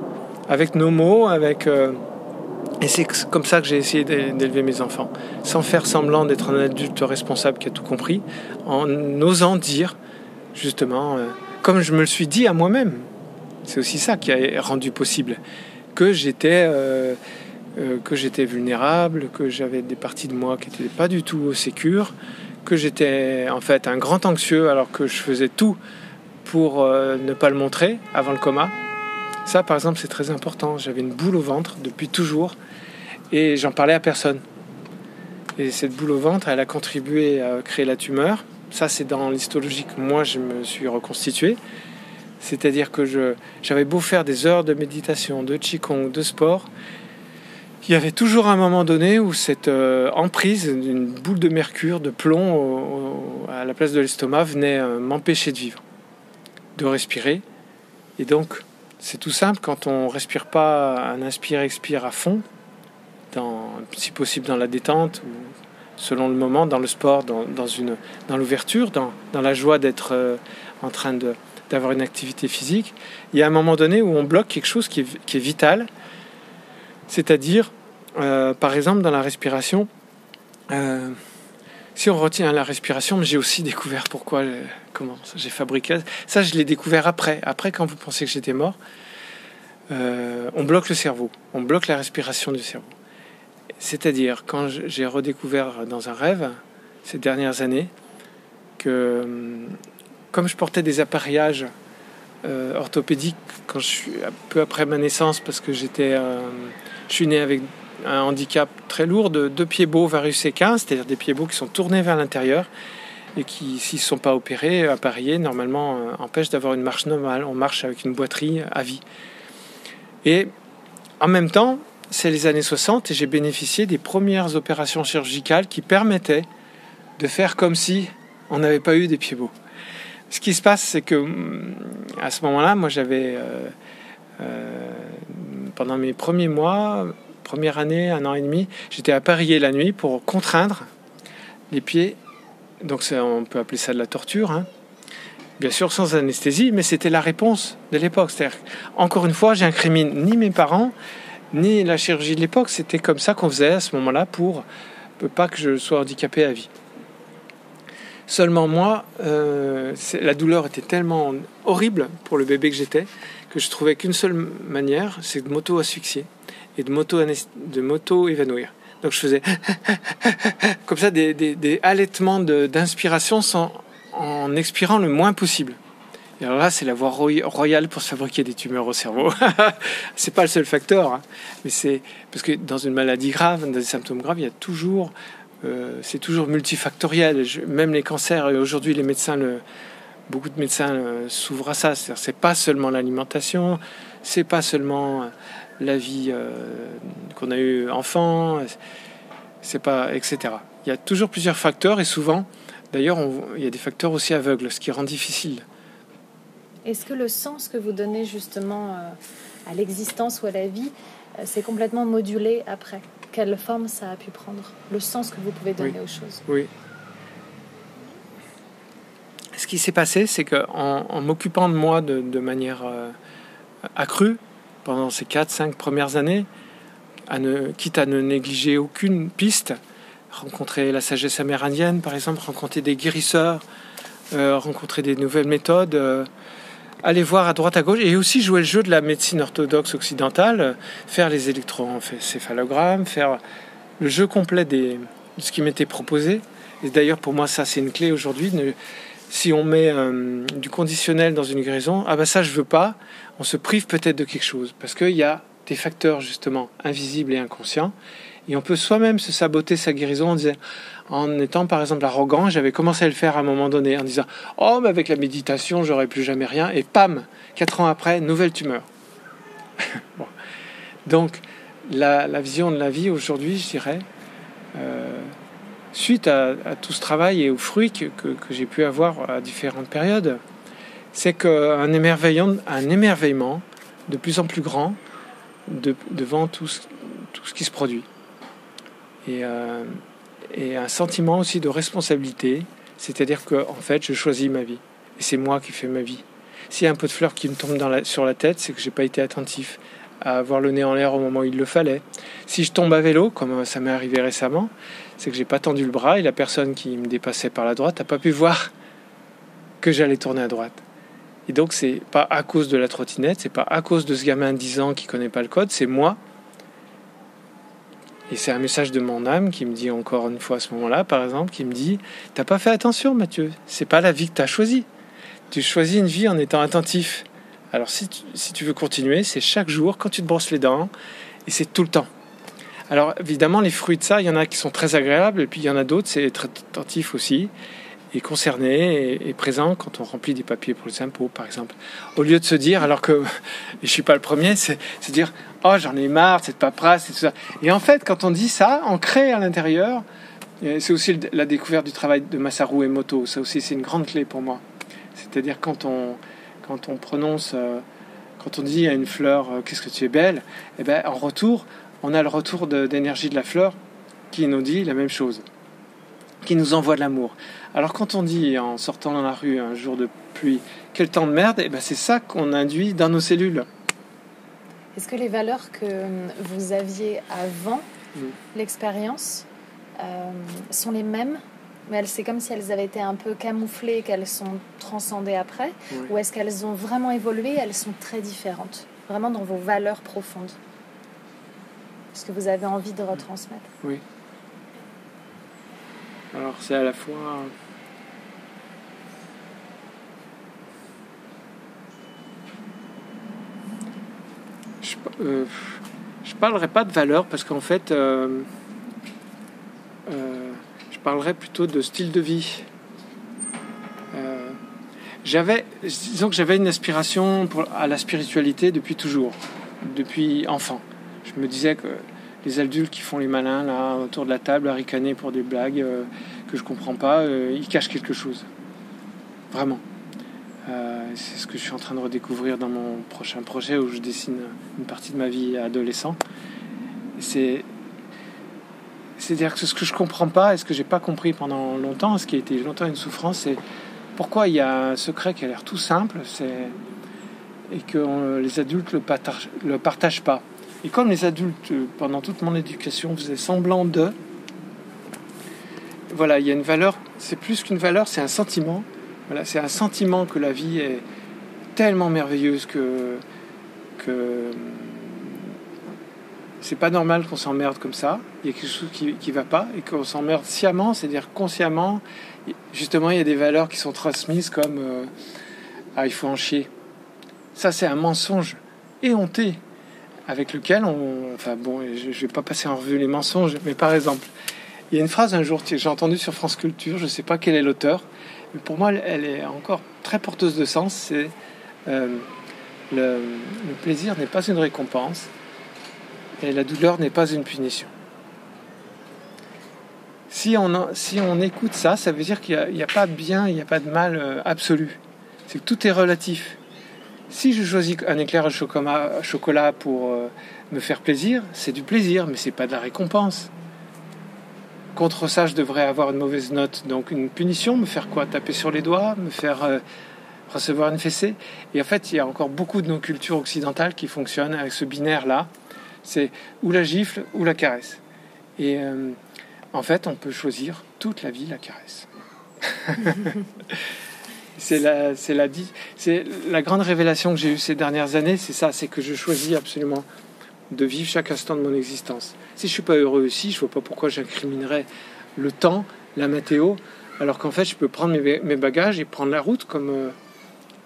avec nos mots, avec... Euh, et c'est comme ça que j'ai essayé d'élever mes enfants, sans faire semblant d'être un adulte responsable qui a tout compris, en osant dire, justement, euh, comme je me le suis dit à moi-même, c'est aussi ça qui a rendu possible que j'étais euh, que j'étais vulnérable, que j'avais des parties de moi qui n'étaient pas du tout sécures, que j'étais en fait un grand anxieux alors que je faisais tout pour euh, ne pas le montrer avant le coma. Ça, par exemple, c'est très important. J'avais une boule au ventre depuis toujours et j'en parlais à personne. Et cette boule au ventre, elle a contribué à créer la tumeur. Ça, c'est dans l'histologie que moi, je me suis reconstitué. C'est-à-dire que j'avais beau faire des heures de méditation, de qigong, de sport, il y avait toujours un moment donné où cette euh, emprise d'une boule de mercure, de plomb à la place de l'estomac venait euh, m'empêcher de vivre, de respirer. Et donc, c'est tout simple, quand on ne respire pas un inspire-expire à fond, dans, si possible dans la détente, ou selon le moment, dans le sport, dans, dans l'ouverture, dans, dans, la joie d'être euh, en train de, d'avoir une activité physique, il y a un moment donné où on bloque quelque chose qui est, vital, c'est-à-dire, euh, par exemple, dans la respiration, euh, si on retient la respiration, mais j'ai aussi découvert pourquoi, euh, comment j'ai fabriqué. Ça, je l'ai découvert après, après quand vous pensez que j'étais mort, on bloque le cerveau, on bloque la respiration du cerveau. C'est-à-dire, quand j'ai redécouvert dans un rêve, ces dernières années, que hum, comme je portais des appareillages euh, orthopédiques quand je suis peu après ma naissance, parce que j'étais, euh, je suis né avec un handicap très lourd de deux pieds beaux varus 15 c'est-à-dire des pieds beaux qui sont tournés vers l'intérieur et qui, s'ils ne sont pas opérés, appareillés, normalement euh, empêchent d'avoir une marche normale. On marche avec une boiterie à vie. Et en même temps, c'est les années 60 et j'ai bénéficié des premières opérations chirurgicales qui permettaient de faire comme si on n'avait pas eu des pieds beaux ce qui se passe, c'est que hum, à ce moment-là, moi j'avais, euh, euh, pendant mes premiers mois, première année, un an et demi, j'étais appareillé la nuit pour contraindre les pieds. Donc on peut appeler ça de la torture. Hein. Bien sûr sans anesthésie, mais c'était la réponse de l'époque. C'est-à-dire, encore une fois, j'incrimine ni mes parents, ni la chirurgie de l'époque. C'était comme ça qu'on faisait à ce moment-là pour pas que je sois handicapé à vie. Seulement moi, euh, la douleur était tellement horrible pour le bébé que j'étais que je trouvais qu'une seule manière, c'est de m'auto-asphyxier et de m'auto-évanouir. Donc je faisais comme ça des, halètements d'inspiration en expirant le moins possible. Et alors là, c'est la voie royale pour se fabriquer des tumeurs au cerveau. c'est pas le seul facteur, hein. mais c'est parce que dans une maladie grave, dans des symptômes graves, il y a toujours euh, c'est toujours multifactoriel. même les cancers, aujourd'hui les médecins, beaucoup de médecins euh, s'ouvrent à ça. C'est pas seulement l'alimentation, c'est pas seulement euh, la vie qu'on a eu enfant, c'est pas etc. Il y a toujours plusieurs facteurs et souvent, d'ailleurs, il y a des facteurs aussi aveugles, ce qui rend difficile. Est-ce que le sens que vous donnez justement à l'existence ou à la vie, c'est complètement modulé après? Quelle forme ça a pu prendre, le sens que vous pouvez donner aux choses? Oui. Qui s'est passé, c'est qu'en en, m'occupant de moi de, manière euh, accrue pendant ces 4-5 premières années, à ne, quitte à ne négliger aucune piste, rencontrer la sagesse amérindienne par exemple, rencontrer des guérisseurs, euh, rencontrer des nouvelles méthodes, euh, aller voir à droite à gauche et aussi jouer le jeu de la médecine orthodoxe occidentale, faire les électroencéphalogrammes, faire le jeu complet des, de ce qui m'était proposé. Et d'ailleurs, pour moi, ça, c'est une clé aujourd'hui. Si on met euh, du conditionnel dans une guérison, ah ben ça, je veux pas, on se prive peut-être de quelque chose. Parce qu'il y a des facteurs, justement, invisibles et inconscients. Et on peut soi-même se saboter sa guérison en disant en étant par exemple arrogant. J'avais commencé à le faire à un moment donné en disant Oh, mais avec la méditation, j'aurai plus jamais rien. Et pam, quatre ans après, nouvelle tumeur. Donc, la, vision de la vie aujourd'hui, je dirais, euh, suite à, tout ce travail et aux fruits que, j'ai pu avoir à différentes périodes, c'est qu'un émerveillement, un émerveillement de plus en plus grand devant tout ce, qui se produit. Et, euh, et un sentiment aussi de responsabilité, c'est-à-dire que en fait, je choisis ma vie. Et c'est moi qui fais ma vie. S'il y a un peu de fleurs qui me la, sur la tête, c'est que j'ai pas été attentif à avoir le nez en l'air au moment où il le fallait. Si je tombe à vélo, comme ça m'est arrivé récemment, c'est que j'ai pas tendu le bras et la personne qui me dépassait par la droite n'a pas pu voir que j'allais tourner à droite. Et donc c'est pas à cause de la trottinette, c'est pas à cause de ce gamin de 10 ans qui connaît pas le code, c'est moi. Et c'est un message de mon âme qui me dit encore une fois à ce moment-là, par exemple, qui me dit T'as pas fait attention, Mathieu, c'est pas la vie que tu as choisie. Tu choisis une vie en étant attentif. Alors si tu, veux continuer, c'est chaque jour quand tu te brosses les dents, et c'est tout le temps. Alors évidemment, les fruits de ça, il y en a qui sont très agréables, et puis il y en a d'autres, c'est être attentif aussi, et concerné, et, présent quand on remplit des papiers pour les impôts, par exemple. Au lieu de se dire, alors que je suis pas le premier, c'est se dire, oh j'en ai marre, cette paperasse, et tout ça. Et en fait, quand on dit ça, on crée à l'intérieur, c'est aussi la découverte du travail de Masaru Emoto, ça aussi c'est une grande clé pour moi. C'est-à-dire quand on, quand on prononce, euh, quand on dit à une fleur euh, qu'est-ce que tu es belle, et eh ben, en retour, on a le retour d'énergie de, la fleur qui nous dit la même chose, qui nous envoie de l'amour. Alors quand on dit en sortant dans la rue un jour de pluie, quel temps de merde, et eh ben, c'est ça qu'on induit dans nos cellules. Est-ce que les valeurs que vous aviez avant l'expérience euh, sont les mêmes? Mais c'est comme si elles avaient été un peu camouflées, qu'elles sont transcendées après, ou est-ce qu'elles ont vraiment évolué, elles sont très différentes, vraiment dans vos valeurs profondes, ce que vous avez envie de retransmettre. Oui. Alors c'est à la fois je, euh, je parlerai pas de valeurs parce qu'en fait euh, euh, parlerai plutôt de style de vie. Euh, j'avais, disons que j'avais une aspiration pour, à la spiritualité depuis toujours, depuis enfant. Je me disais que les adultes qui font les malins là autour de la table à ricaner pour des blagues euh, que je comprends pas, euh, ils cachent quelque chose. Vraiment. c'est ce que je suis en train de redécouvrir dans mon prochain projet où je dessine une partie de ma vie adolescent. C'est c'est-à-dire que ce que je comprends pas et ce que j'ai pas compris pendant longtemps, ce qui a été longtemps une souffrance, c'est pourquoi il y a un secret qui a l'air tout simple, c'est et que les adultes le partagent, le partagent pas. Et comme les adultes, pendant toute mon éducation, faisaient semblant de, voilà, il y a une valeur. C'est plus qu'une valeur, c'est un sentiment. Voilà, c'est un sentiment que la vie est tellement merveilleuse que que c'est pas normal qu'on s'emmerde comme ça. Il y a quelque chose qui ne va pas et qu'on s'emmerde sciemment, c'est-à-dire consciemment. Justement, il y a des valeurs qui sont transmises comme euh, ah, il faut en chier. Ça, c'est un mensonge éhonté avec lequel on. Enfin, bon, je ne vais pas passer en revue les mensonges, mais par exemple, il y a une phrase un jour que j'ai entendue sur France Culture, je ne sais pas quel est l'auteur, mais pour moi, elle est encore très porteuse de sens. C'est euh, le plaisir n'est pas une récompense, et la douleur n'est pas une punition. Si on, si on écoute ça, ça veut dire qu'il n'y a, pas de bien, il n'y a pas de mal euh, absolu. C'est que tout est relatif. Si je choisis un éclair au chocolat, pour euh, me faire plaisir, c'est du plaisir, mais c'est pas de la récompense. Contre ça, je devrais avoir une mauvaise note, donc une punition, me faire quoi? Taper sur les doigts, me faire euh, recevoir une fessée. Et en fait, il y a encore beaucoup de nos cultures occidentales qui fonctionnent avec ce binaire-là. C'est ou la gifle ou la caresse. Et euh, en fait, on peut choisir toute la vie la caresse. c'est la, grande révélation que j'ai eue ces dernières années, c'est ça, c'est que je choisis absolument de vivre chaque instant de mon existence. Si je suis pas heureux ici, je vois pas pourquoi j'incriminerais le temps, la météo, alors qu'en fait, je peux prendre mes, bagages et prendre la route comme, euh,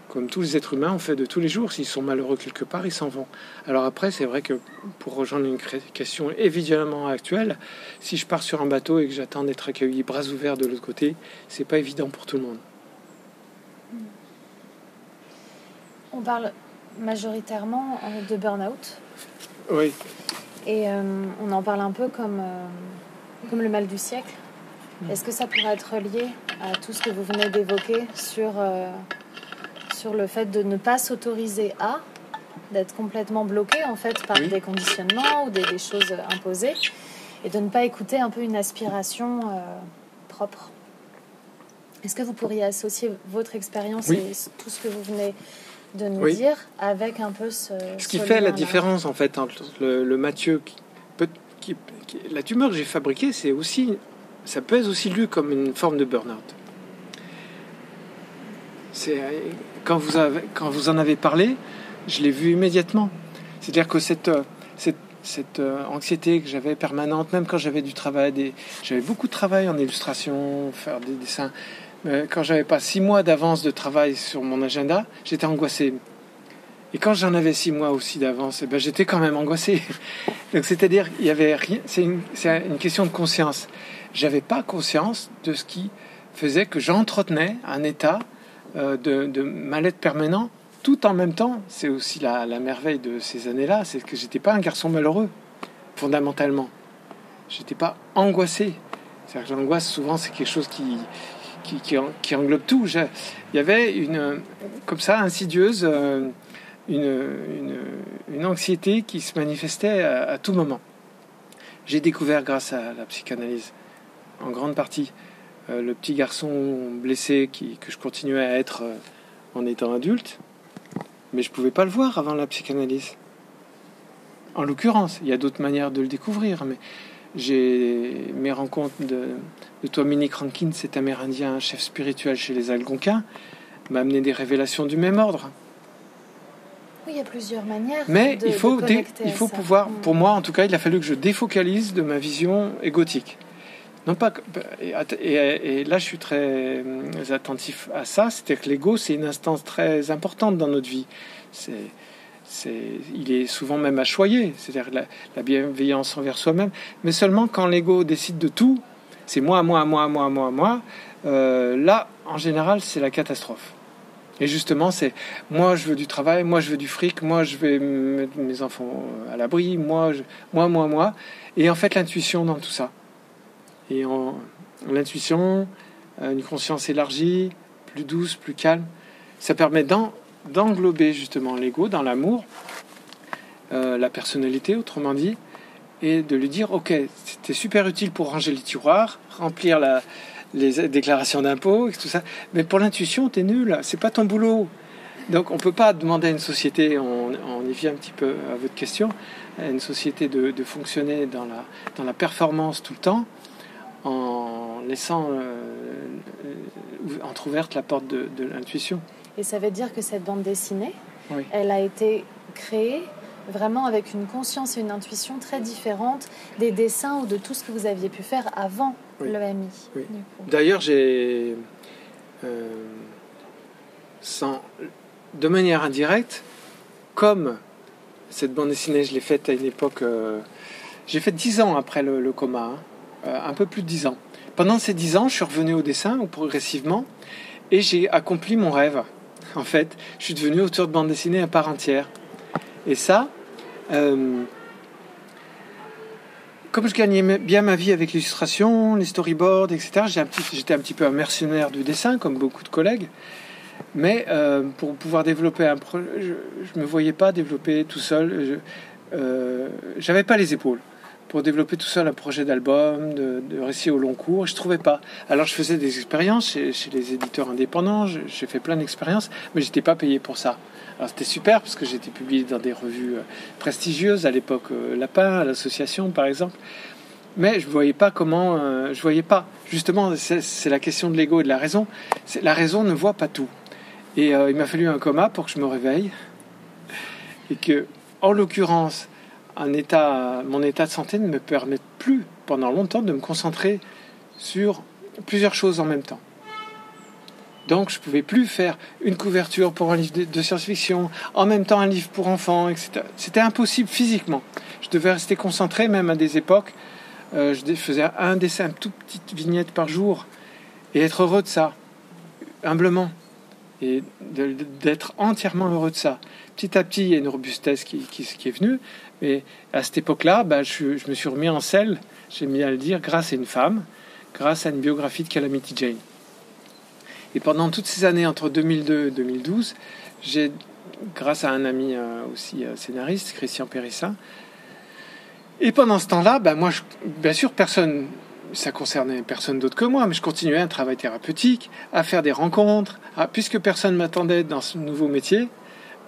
comme tous les êtres humains, on fait de tous les jours. S'ils sont malheureux quelque part, ils s'en vont. Alors après, c'est vrai que pour rejoindre une question évidemment actuelle, si je pars sur un bateau et que j'attends d'être accueilli bras ouverts de l'autre côté, c'est pas évident pour tout le monde. On parle majoritairement euh, de burn-out. Oui. Et euh, on en parle un peu comme, euh, comme le mal du siècle. Mm. Est-ce que ça pourrait être lié à tout ce que vous venez d'évoquer sur, sur le fait de ne pas s'autoriser à, d'être complètement bloqué en fait par des conditionnements ou des, des, choses imposées, et de ne pas écouter un peu une aspiration propre? Est-ce que vous pourriez associer votre expérience et tout ce que vous venez de nous dire avec un peu ce. Ce qui fait la différence en fait entre le, le Mathieu qui, peut, qui, la tumeur que j'ai fabriquée, c'est aussi ça peut être aussi lu comme une forme de burn-out. C'est quand vous avez, quand vous en avez parlé, je l'ai vu immédiatement. C'est-à-dire que cette cette, cette anxiété que j'avais permanente, même quand j'avais du travail, j'avais beaucoup de travail en illustration, faire des dessins quand j'avais pas six mois d'avance de travail sur mon agenda, j'étais angoissé. Et quand j'en avais six mois aussi d'avance, eh ben, j'étais quand même angoissé. Donc c'est-à-dire, il y avait rien. C'est une, une, question de conscience. J'avais pas conscience de ce qui faisait que j'entretenais un état euh, de, de mal-être permanent, tout en même temps. C'est aussi la, la, merveille de ces années-là, c'est que j'étais pas un garçon malheureux, fondamentalement. J'étais pas angoissé. C'est-à-dire que l'angoisse, souvent, c'est quelque chose qui, qui, englobe tout. Il y avait une, comme ça, insidieuse, euh, une, anxiété qui se manifestait à, tout moment. J'ai découvert grâce à la psychanalyse, en grande partie, euh, le petit garçon blessé que je continuais à être euh, en étant adulte, mais je ne pouvais pas le voir avant la psychanalyse. En l'occurrence, il y a d'autres manières de le découvrir, mais j'ai mes rencontres de, de Dominique Rankin, cet Amérindien chef spirituel chez les Algonquins, m'a amené des révélations du même ordre. Oui, il y a plusieurs manières. Mais il faut, il faut pouvoir, pour moi en tout cas, il a fallu que je défocalise de ma vision égotique. Non pas et, et, là, je suis très euh, attentif à ça. C'est-à-dire que l'ego, c'est une instance très importante dans notre vie. C'est il est souvent même à choyer, c'est-à-dire la, bienveillance envers soi-même, mais seulement quand l'ego décide de tout, c'est moi, moi, moi, moi, moi, moi, euh, là, en général, c'est la catastrophe. Et justement, c'est moi, je veux du travail, moi, je veux du fric, moi, je vais mettre mes enfants à l'abri, moi, moi, moi, moi. Et en fait, l'intuition dans tout ça. Et l'intuition, euh, une conscience élargie, plus douce, plus calme, ça permet dans d'englober justement l'ego dans l'amour, euh, la personnalité, autrement dit, et de lui dire ok, c'était super utile pour ranger les tiroirs, remplir la, les déclarations d'impôts, tout ça, mais pour l'intuition, t'es nul, c'est pas ton boulot. Donc on peut pas demander à une société, on, y vient un petit peu à votre question, à une société de, fonctionner dans la, dans la performance tout le temps, en laissant euh, entrouverte la porte de l'intuition. Et ça veut dire que cette bande dessinée, elle a été créée vraiment avec une conscience et une intuition très différentes des dessins ou de tout ce que vous aviez pu faire avant le l'EMI. D'ailleurs, j'ai, euh, de manière indirecte, comme cette bande dessinée, je l'ai faite à une époque, euh, j'ai fait dix ans après le, coma, hein, euh, un peu plus de dix ans. Pendant ces dix ans, je suis revenu au dessin, progressivement, et j'ai accompli mon rêve en fait. Je suis devenu auteur de bande dessinée à part entière. Et ça, euh, comme je gagnais bien ma vie avec l'illustration, les storyboards, etc., j'étais un, petit peu un mercenaire du dessin, comme beaucoup de collègues. Mais euh, pour pouvoir développer un projet, je ne me voyais pas développer tout seul. Je n'avais euh, pas les épaules pour développer tout seul un projet d'album, de, de, récit au long cours. Je trouvais pas. Alors je faisais des expériences chez, les éditeurs indépendants. J'ai fait plein d'expériences, mais j'étais pas payé pour ça. Alors c'était super parce que j'étais publié dans des revues euh, prestigieuses à l'époque, euh, Lapin, l'association par exemple. Mais je voyais pas comment, euh, je voyais pas. Justement, c'est la question de l'ego et de la raison. La raison ne voit pas tout. Et il m'a fallu un coma pour que je me réveille. Et que, en l'occurrence, mon état de santé ne me permet plus pendant longtemps de me concentrer sur plusieurs choses en même temps. Donc je ne pouvais plus faire une couverture pour un livre de, science-fiction, en même temps un livre pour enfants, etc. C'était impossible physiquement. Je devais rester concentré même à des époques. Euh, je faisais un dessin, une toute petite vignette par jour, et être heureux de ça, humblement, et d'être entièrement heureux de ça. Petit à petit, il y a une robustesse qui, est venue, mais à cette époque-là, bah, je, me suis remis en selle, j'ai mis à le dire, grâce à une femme, grâce à une biographie de Calamity Jane. Et pendant toutes ces années, entre 2002 et 2012, j'ai, grâce à un ami euh, aussi euh, scénariste, Christian Périssin, et pendant ce temps-là, ben moi, bien sûr, personne, ça concernait personne d'autre que moi, mais je continuais un travail thérapeutique, à faire des rencontres, puisque personne m'attendait dans ce nouveau métier.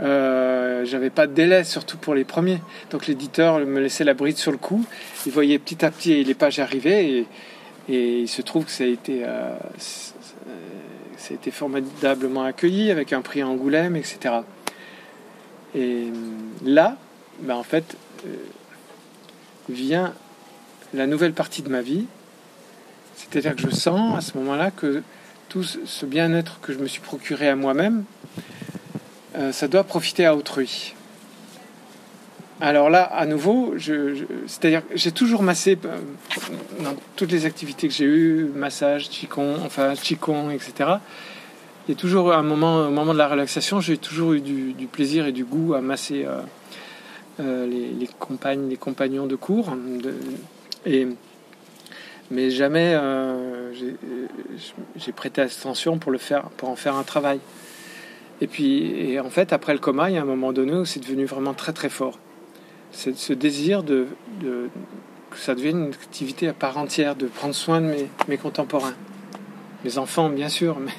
Euh, j'avais pas de délai, surtout pour les premiers. Donc l'éditeur me laissait la bride sur le cou. Il voyait petit à petit les pages arriver et, il se trouve que ça a été ça a été formidablement accueilli avec un prix Angoulême, etc. Et là, ben en fait, euh, vient la nouvelle partie de ma vie. C'est-à-dire que je sens à ce moment-là que tout ce bien-être que je me suis procuré à moi-même, euh, ça doit profiter à autrui. Alors là, à nouveau, c'est-à-dire j'ai toujours massé euh, dans toutes les activités que j'ai eues, massage, qigong, enfin qigong, etc. Il y a toujours un moment, au moment de la relaxation, j'ai toujours eu du, plaisir et du goût à masser euh, les, compagnes, les compagnons de cours. et, mais jamais j'ai prêté attention pour le faire, pour en faire un travail. Et puis, et en fait, après le coma, il y a un moment donné où c'est devenu vraiment très très fort ce désir de, que ça devienne une activité à part entière, de prendre soin de mes, mes contemporains. Mes enfants, bien sûr, mais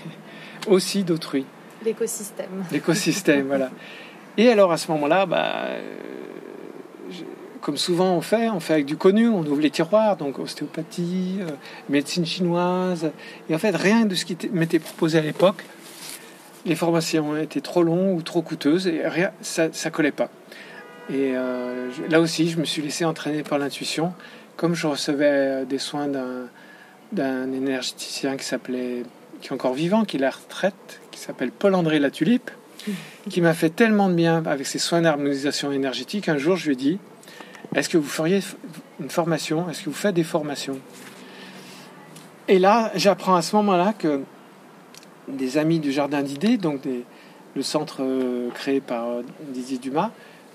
aussi d'autrui. L'écosystème. L'écosystème, voilà. Et alors à ce moment-là, bah, euh, comme souvent on fait, on fait avec du connu, on ouvre les tiroirs, donc ostéopathie, euh, médecine chinoise. Et en fait, rien de ce qui m'était proposé à l'époque, les formations étaient trop longues ou trop coûteuses et rien, ça ne collait pas. Et euh, là aussi, je me suis laissé entraîner par l'intuition. Comme je recevais euh, des soins d'un énergéticien qui s'appelait, qui est encore vivant, qui est la retraite, qui s'appelle Paul-André Latulipe, qui m'a fait tellement de bien avec ses soins d'harmonisation énergétique. Un jour, je lui ai dit Est-ce que vous feriez une formation? Est-ce que vous faites des formations? Et là, j'apprends à ce moment-là que des amis du Jardin d'idées, donc le centre euh, créé par Didier Dumas,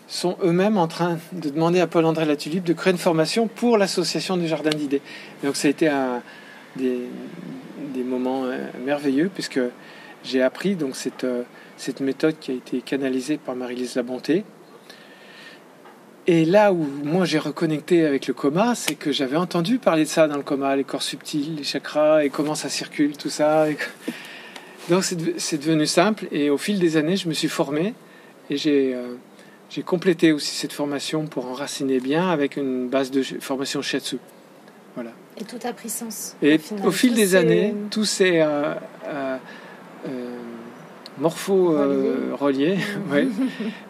sont eux-mêmes en train de demander à Paul-André Latulipe de créer une formation pour l'association du Jardin d'idées. Donc ça a été un, des, moments euh, merveilleux puisque j'ai appris donc cette, euh, cette méthode qui a été canalisée par Marie-Lise Labonté. Et là où moi j'ai reconnecté avec le coma, c'est que j'avais entendu parler de ça dans le coma, les corps subtils, les chakras et comment ça circule, tout ça. Donc c'est devenu simple et au fil des années je me suis formé et j'ai... Euh, j'ai complété aussi cette formation pour enraciner bien avec une base de formation shiatsu. Voilà. Et tout a pris sens. Et au, fil des années, tout s'est euh, euh, euh, morpho relié, ouais,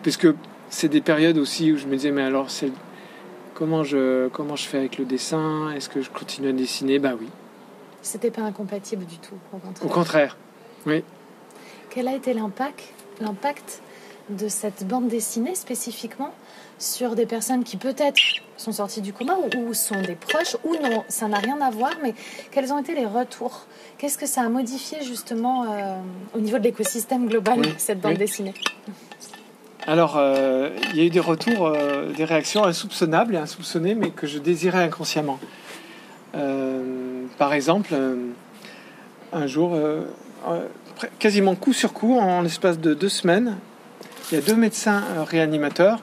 puisque c'est des périodes aussi où je me disais mais alors c'est comment je comment je fais avec le dessin? Est-ce que je continue à dessiner? Bah oui. C'était pas incompatible du tout, au contraire. Au contraire, oui. Quel a été l'impact l'impact de cette bande dessinée spécifiquement sur des personnes qui peut-être sont sorties du coma ou, sont des proches ou non, ça n'a rien à voir, mais quels ont été les retours? Qu'est-ce que ça a modifié justement euh, au niveau de l'écosystème global, cette bande dessinée? Alors, euh, il y a eu des retours, euh, des réactions insoupçonnables et insoupçonnées, mais que je désirais inconsciemment. par exemple, un jour, quasiment coup sur coup, en l'espace de deux semaines, il y a deux médecins euh, réanimateurs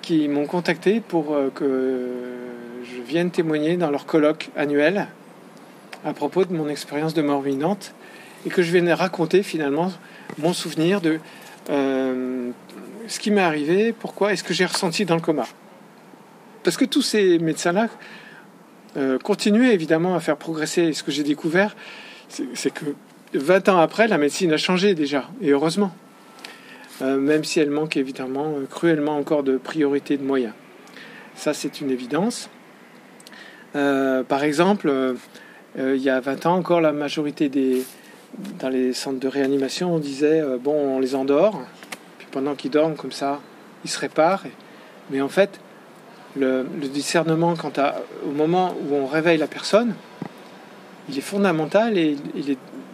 qui m'ont contacté pour euh, que je vienne témoigner dans leur colloque annuel à propos de mon expérience de mort imminente et que je vienne raconter finalement mon souvenir de euh, ce qui m'est arrivé, pourquoi et ce que j'ai ressenti dans le coma? Parce que tous ces médecins-là continuaient évidemment à faire progresser. Et ce que j'ai découvert, c'est que 20 ans après, la médecine a changé déjà, et heureusement. Euh, même si elle manque évidemment euh, cruellement encore de priorité de moyens. Ça, c'est une évidence. Euh, par exemple, il y a 20 ans encore, la majorité des, dans les centres de réanimation, on disait euh, bon, on les endort, puis pendant qu'ils dorment comme ça, ils se réparent. Mais en fait, le, discernement quant à, au moment où on réveille la personne, il est fondamental et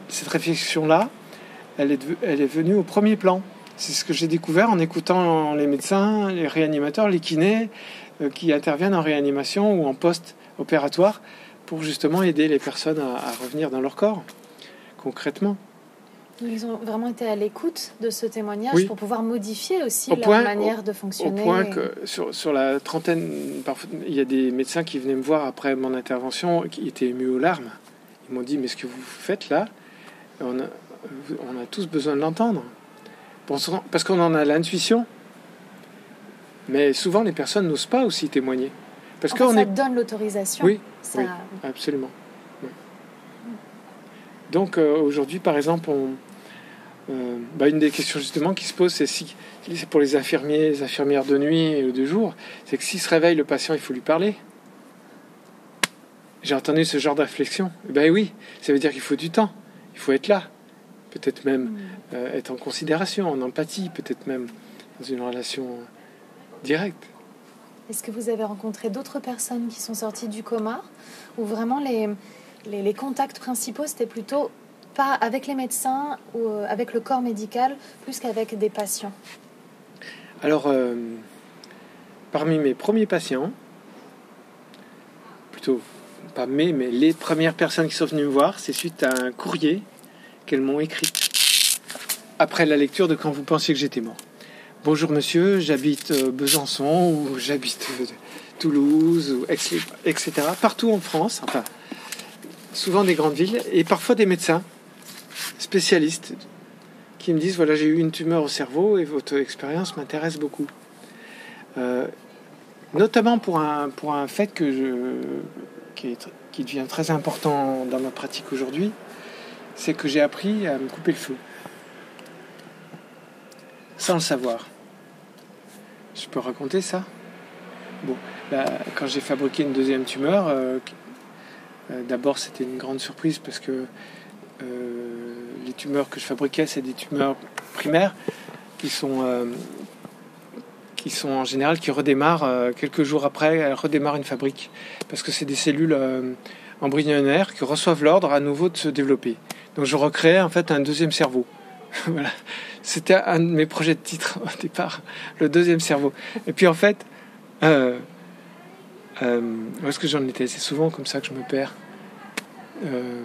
cette réflexion-là, elle est, elle est venue au premier plan. C'est ce que j'ai découvert en écoutant les médecins, les réanimateurs, les kinés euh, qui interviennent en réanimation ou en post-opératoire pour justement aider les personnes à revenir dans leur corps, concrètement. Ils ont vraiment été à l'écoute de ce témoignage Oui. pour pouvoir modifier aussi Au leur point- manière de Au fonctionner. point que sur, sur la trentaine, parfois, il y a des médecins qui venaient me voir après mon intervention qui étaient émus aux larmes. Ils m'ont dit Mais ce que vous faites là, on a, on a tous besoin de l'entendre. Parce qu'on en a l'intuition. Mais souvent, les personnes n'osent pas aussi témoigner. Parce En fait, qu'on ça est. donne l'autorisation. Oui, Ça- oui. Absolument. Donc euh, aujourd'hui, par exemple, on, euh, bah, une des questions justement qui se pose, c'est si c'est pour les infirmiers, les infirmières de nuit et de jour, c'est que s'il se réveille le patient, il faut lui parler. J'ai entendu ce genre de réflexion. Eh Ben oui, ça veut dire qu'il faut du temps, il faut être là, peut-être même euh, être en considération, en empathie, peut-être même dans une relation directe. Est-ce que vous avez rencontré d'autres personnes qui sont sorties du coma ou vraiment les, les, contacts principaux c'était plutôt pas avec les médecins ou euh, avec le corps médical plus qu'avec des patients Alors, euh, parmi mes premiers patients, plutôt pas mes, mais les premières personnes qui sont venues me voir, c'est suite à un courrier qu'elles m'ont écrit après la lecture de Quand vous pensiez que j'étais mort. Bonjour monsieur, j'habite euh, Besançon ou j'habite Toulouse, ou etc. Partout en France, enfin, souvent des grandes villes, et parfois des médecins spécialistes qui me disent voilà j'ai eu une tumeur au cerveau et votre expérience m'intéresse beaucoup. Euh, notamment pour un, pour un fait que je, qui, est- qui devient très important dans ma pratique aujourd'hui, c'est que j'ai appris à me couper le feu. Sans le savoir. Je peux raconter ça? Bon, quand j'ai fabriqué une deuxième tumeur, euh, d'abord c'était une grande surprise parce que euh, les tumeurs que je fabriquais, c'est des tumeurs primaires qui sont, euh, qui sont en général qui redémarrent euh, quelques jours après, elles redémarrent une fabrique parce que c'est des cellules euh, embryonnaires qui reçoivent l'ordre à nouveau de se développer. Donc je recréais en fait un deuxième cerveau. voilà, c'était un de mes projets de titre au départ, le deuxième cerveau. Et puis en fait, euh, euh, où est-ce que j'en étais? C'est souvent comme ça que je me perds. Euh,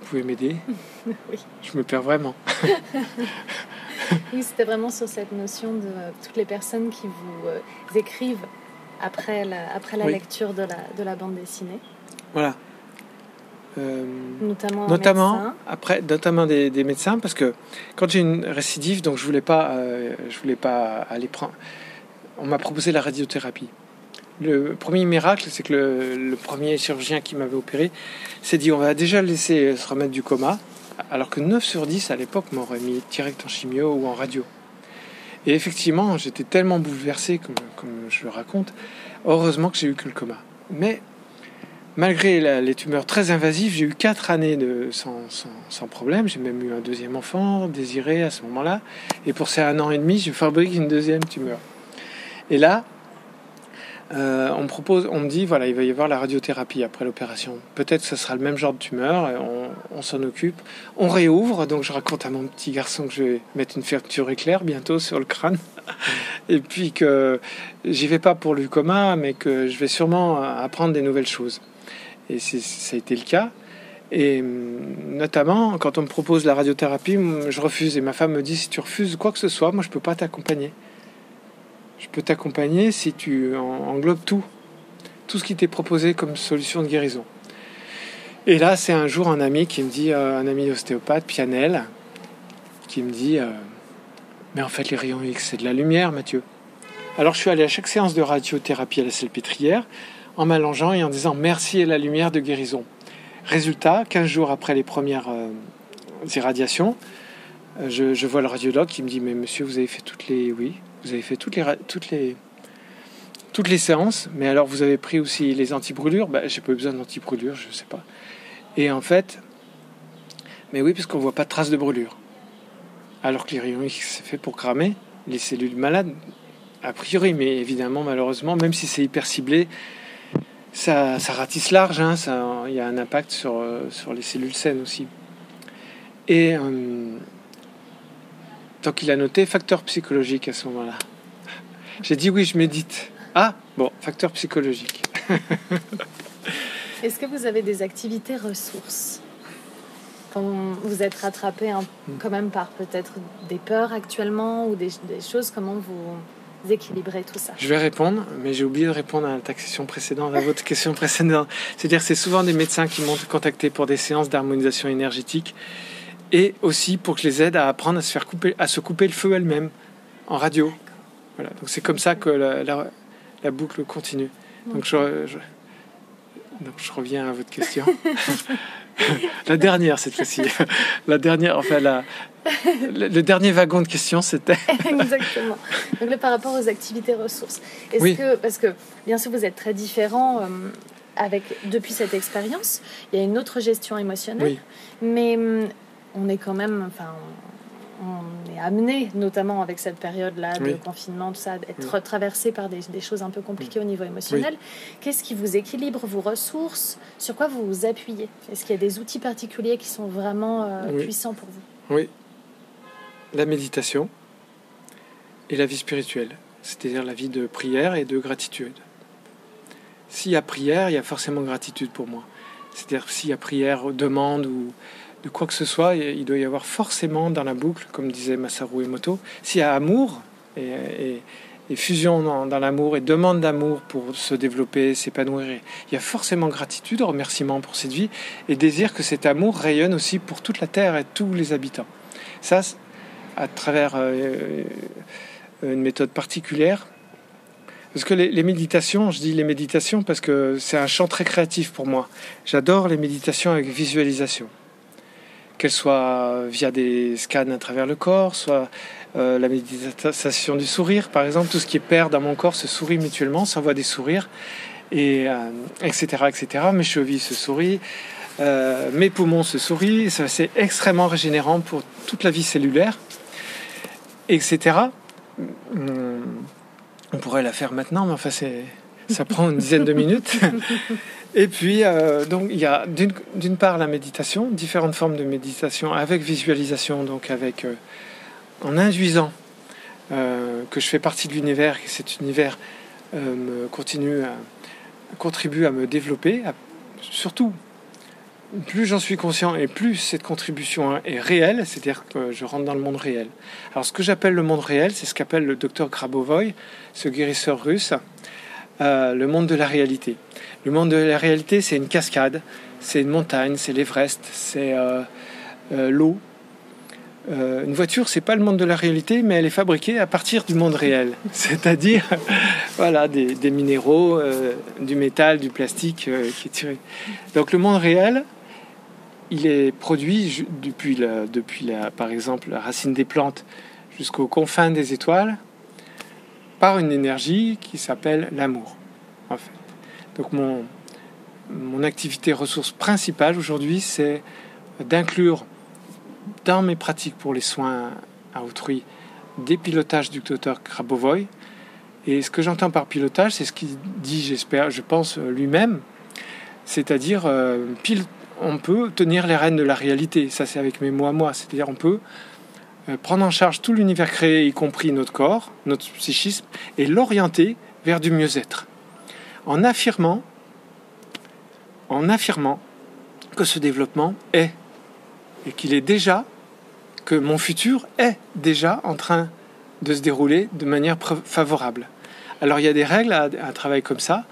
vous pouvez m'aider? Oui. Je me perds vraiment. Oui, c'était vraiment sur cette notion de euh, toutes les personnes qui vous euh, écrivent après la, après la Oui. lecture de la, de la bande dessinée, Voilà. Notamment après notamment des, des médecins parce que quand j'ai une récidive donc je voulais pas je voulais pas aller prendre on m'a proposé la radiothérapie le premier miracle c'est que le, premier chirurgien qui m'avait opéré s'est dit on va déjà laisser se remettre du coma alors que 9 sur 10 à l'époque m'auraient mis direct en chimio ou en radio et effectivement j'étais tellement bouleversé comme, je le raconte heureusement que j'ai eu que le coma mais malgré les tumeurs très invasives, j'ai eu quatre années sans problème. J'ai même eu un deuxième enfant désiré à ce moment-là. Et pour ces un an et demi, je fabrique une deuxième tumeur. Et là, euh, on propose, on me dit, voilà, il va y avoir la radiothérapie après l'opération. Peut-être ce sera le même genre de tumeur, on, s'en occupe. On réouvre, donc je raconte à mon petit garçon que je vais mettre une fermeture éclair bientôt sur le crâne. Et puis que j'y vais pas pour le coma, mais que je vais sûrement apprendre des nouvelles choses. Et ça a été le cas. Et hum, notamment, quand on me propose la radiothérapie, hum, je refuse. Et ma femme me dit, si tu refuses quoi que ce soit, moi, je peux pas t'accompagner. Je peux t'accompagner si tu en- englobes tout. Tout ce qui t'est proposé comme solution de guérison. Et là, c'est un jour un ami qui me dit, euh, un ami ostéopathe, Pianel, qui me dit, euh, mais en fait, les rayons X, c'est de la lumière, Mathieu. Alors, je suis allé à chaque séance de radiothérapie à la salpêtrière en m'allongeant et en disant merci et la lumière de guérison. Résultat, 15 jours après les premières euh, irradiations, je, je vois le radiologue qui me dit mais monsieur vous avez fait toutes les oui vous avez fait toutes les toutes les toutes les séances mais alors vous avez pris aussi les anti-brûlures bah, j'ai pas eu besoin d'anti-brûlures je sais pas et en fait Mais oui, parce qu'on voit pas de traces de brûlure. Alors que les rayons X, c'est fait pour cramer les cellules malades, a priori, mais évidemment, malheureusement, même si c'est hyper ciblé, ça, ça ratisse large, hein, il y a un impact sur, euh, sur les cellules saines aussi. Et euh, donc il a noté facteur psychologique à ce moment-là. J'ai dit oui, je médite. Ah, bon, facteur psychologique. Est-ce que vous avez des activités ressources? Quand vous êtes rattrapé hmm. quand même par peut-être des peurs actuellement ou des, des choses, comment vous équilibrer tout ça? Je vais répondre, mais j'ai oublié de répondre à la taxation précédente, à votre question précédente. C'est-à-dire c'est souvent des médecins qui m'ont contacté pour des séances d'harmonisation énergétique et aussi pour que je les aide à apprendre à se faire couper, à se couper le feu elle-même en radio. Voilà. Donc c'est comme ça que la, la, boucle continue. Donc je, donc je reviens à votre question. la dernière cette fois-ci. la dernière, enfin la, le, dernier wagon de questions, c'était. Exactement. Donc par rapport aux activités ressources, est-ce que parce que bien sûr vous êtes très différent. Euh, avec, depuis cette expérience, il y a une autre gestion émotionnelle, mais hum, on est quand même, enfin, on est amené, notamment avec cette période-là de confinement, tout ça, d'être traversé par des, choses un peu compliquées au niveau émotionnel. Qu'est-ce qui vous équilibre vos ressources? Sur quoi vous vous appuyez? Est-ce qu'il y a des outils particuliers qui sont vraiment euh, puissants pour vous? Oui. La méditation et la vie spirituelle, c'est-à-dire la vie de prière et de gratitude. S'il y a prière, il y a forcément gratitude pour moi. C'est-à-dire s'il y a prière, demande ou quoi que ce soit, il doit y avoir forcément dans la boucle, comme disait Masaru Emoto, s'il y a amour et, fusion dans, l'amour et demande d'amour pour se développer, s'épanouir, il y a forcément gratitude, remerciement pour cette vie et désir que cet amour rayonne aussi pour toute la terre et tous les habitants. Ça, à travers euh, une méthode particulière. Parce que les, les, méditations, je dis les méditations parce que c'est un champ très créatif pour moi. J'adore les méditations avec visualisation qu'elle soit via des scans à travers le corps, soit euh, la méditation du sourire, par exemple, tout ce qui est pair dans mon corps se sourit mutuellement, s'envoie des sourires, et, etc., euh, etc. Mes chevilles se sourient, euh, mes poumons se sourient, c'est extrêmement régénérant pour toute la vie cellulaire, etc. Hum, on pourrait la faire maintenant, mais enfin, ça prend une dizaine de minutes. Et puis, euh, donc, il y a d'une part la méditation, différentes formes de méditation avec visualisation, donc avec, euh, en induisant euh, que je fais partie de l'univers, que cet univers continue à, contribue à me développer. surtout, plus j'en suis conscient et plus cette contribution est réelle, c'est-à-dire que je rentre dans le monde réel. Alors, ce que j'appelle le monde réel, c'est ce qu'appelle le docteur Grabovoy, ce guérisseur russe, le monde de la réalité. Le monde de la réalité, c'est une cascade, c'est une montagne, c'est l'Everest, c'est euh, euh, l'eau. Euh, une voiture, c'est pas le monde de la réalité, mais elle est fabriquée à partir du monde réel, c'est-à-dire voilà des, minéraux, du métal, du plastique qui est tiré. Donc le monde réel, il est produit depuis, depuis la, par exemple la racine des plantes jusqu'aux confins des étoiles par une énergie qui s'appelle l'amour. En fait. Donc mon, mon activité ressource principale aujourd'hui, c'est d'inclure dans mes pratiques pour les soins à autrui des pilotages du docteur Krabovoy. Et ce que j'entends par pilotage, c'est ce qu'il dit, j'espère, je pense lui-même, c'est-à-dire euh, on peut tenir les rênes de la réalité. Ça, c'est avec mes mots à moi. C'est-à-dire on peut prendre en charge tout l'univers créé, y compris notre corps, notre psychisme, et l'orienter vers du mieux-être en affirmant, en affirmant que ce développement est, et qu'il est déjà, que mon futur est déjà en train de se dérouler de manière favorable. Alors il y a des règles à un travail comme ça.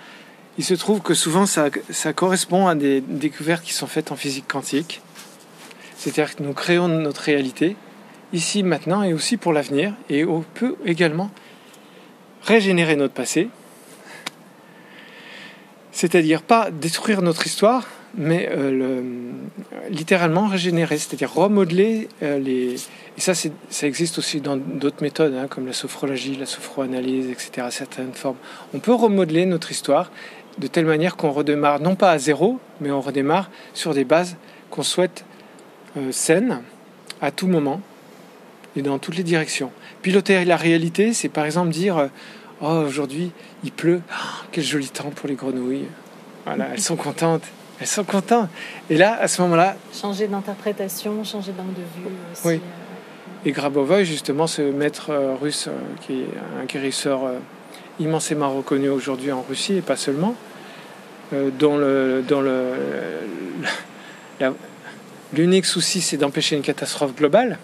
Il se trouve que souvent ça correspond à des découvertes qui sont faites en physique quantique. C'est-à-dire que nous créons notre réalité, ici, maintenant, et aussi pour l'avenir, et on peut également régénérer notre passé, c'est-à-dire pas détruire notre histoire, mais euh, littéralement régénérer, c'est-à-dire remodeler euh, les... Et ça, ça existe aussi dans d'autres méthodes, hein, comme la sophrologie, la sophroanalyse, etc., certaines formes. On peut remodeler notre histoire de telle manière qu'on redémarre non pas à zéro, mais on redémarre sur des bases qu'on souhaite euh, saine à tout moment et dans toutes les directions. Piloter la réalité, c'est par exemple dire euh, Oh, aujourd'hui, il pleut. Oh, quel joli temps pour les grenouilles. Voilà, elles sont contentes. Elles sont contentes. Et là, à ce moment-là. Changer d'interprétation, changer d'angle de vue aussi. Oui. Et Grabovoi, justement, ce maître euh, russe qui est un guérisseur immensément reconnu aujourd'hui en Russie et pas seulement, dont le, dont le, l'unique souci c'est d'empêcher une catastrophe globale,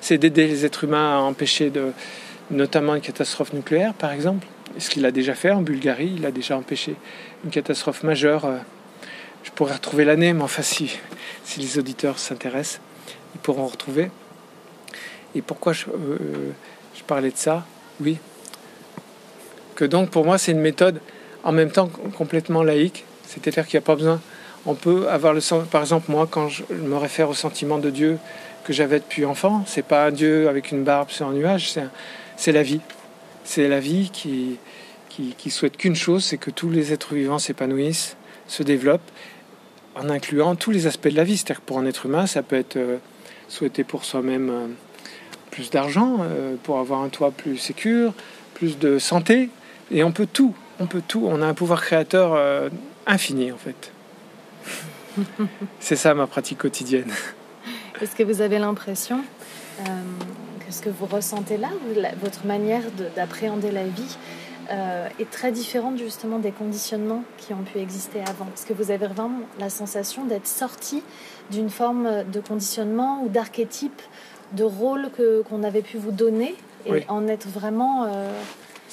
c'est d'aider les êtres humains à empêcher notamment une catastrophe nucléaire par exemple. Ce qu'il a déjà fait en Bulgarie, il a déjà empêché une catastrophe majeure. Euh, je pourrais retrouver l'année, mais enfin si, les auditeurs s'intéressent, ils pourront retrouver. Et pourquoi je, euh, je parlais de ça? Oui. Que donc pour moi c'est une méthode en même temps complètement laïque, c'est-à-dire qu'il n'y a pas besoin on peut avoir le sens. Par exemple, moi, quand je me réfère au sentiment de Dieu que j'avais depuis enfant, c'est pas un Dieu avec une barbe sur un nuage, c'est la vie. C'est la vie qui, qui, souhaite qu'une chose, c'est que tous les êtres vivants s'épanouissent, se développent, en incluant tous les aspects de la vie. C'est-à-dire que pour un être humain, ça peut être euh, souhaiter pour soi-même euh, plus d'argent, euh, pour avoir un toit plus sécur, plus de santé, et on peut tout. On peut tout. On a un pouvoir créateur infini en fait. C'est ça ma pratique quotidienne. Est-ce que vous avez l'impression euh, que ce que vous ressentez là, votre manière d'appréhender la vie, euh, est très différente justement des conditionnements qui ont pu exister avant? Est-ce que vous avez vraiment la sensation d'être sorti d'une forme de conditionnement ou d'archétype, de rôle qu'on avait pu vous donner et en être vraiment euh,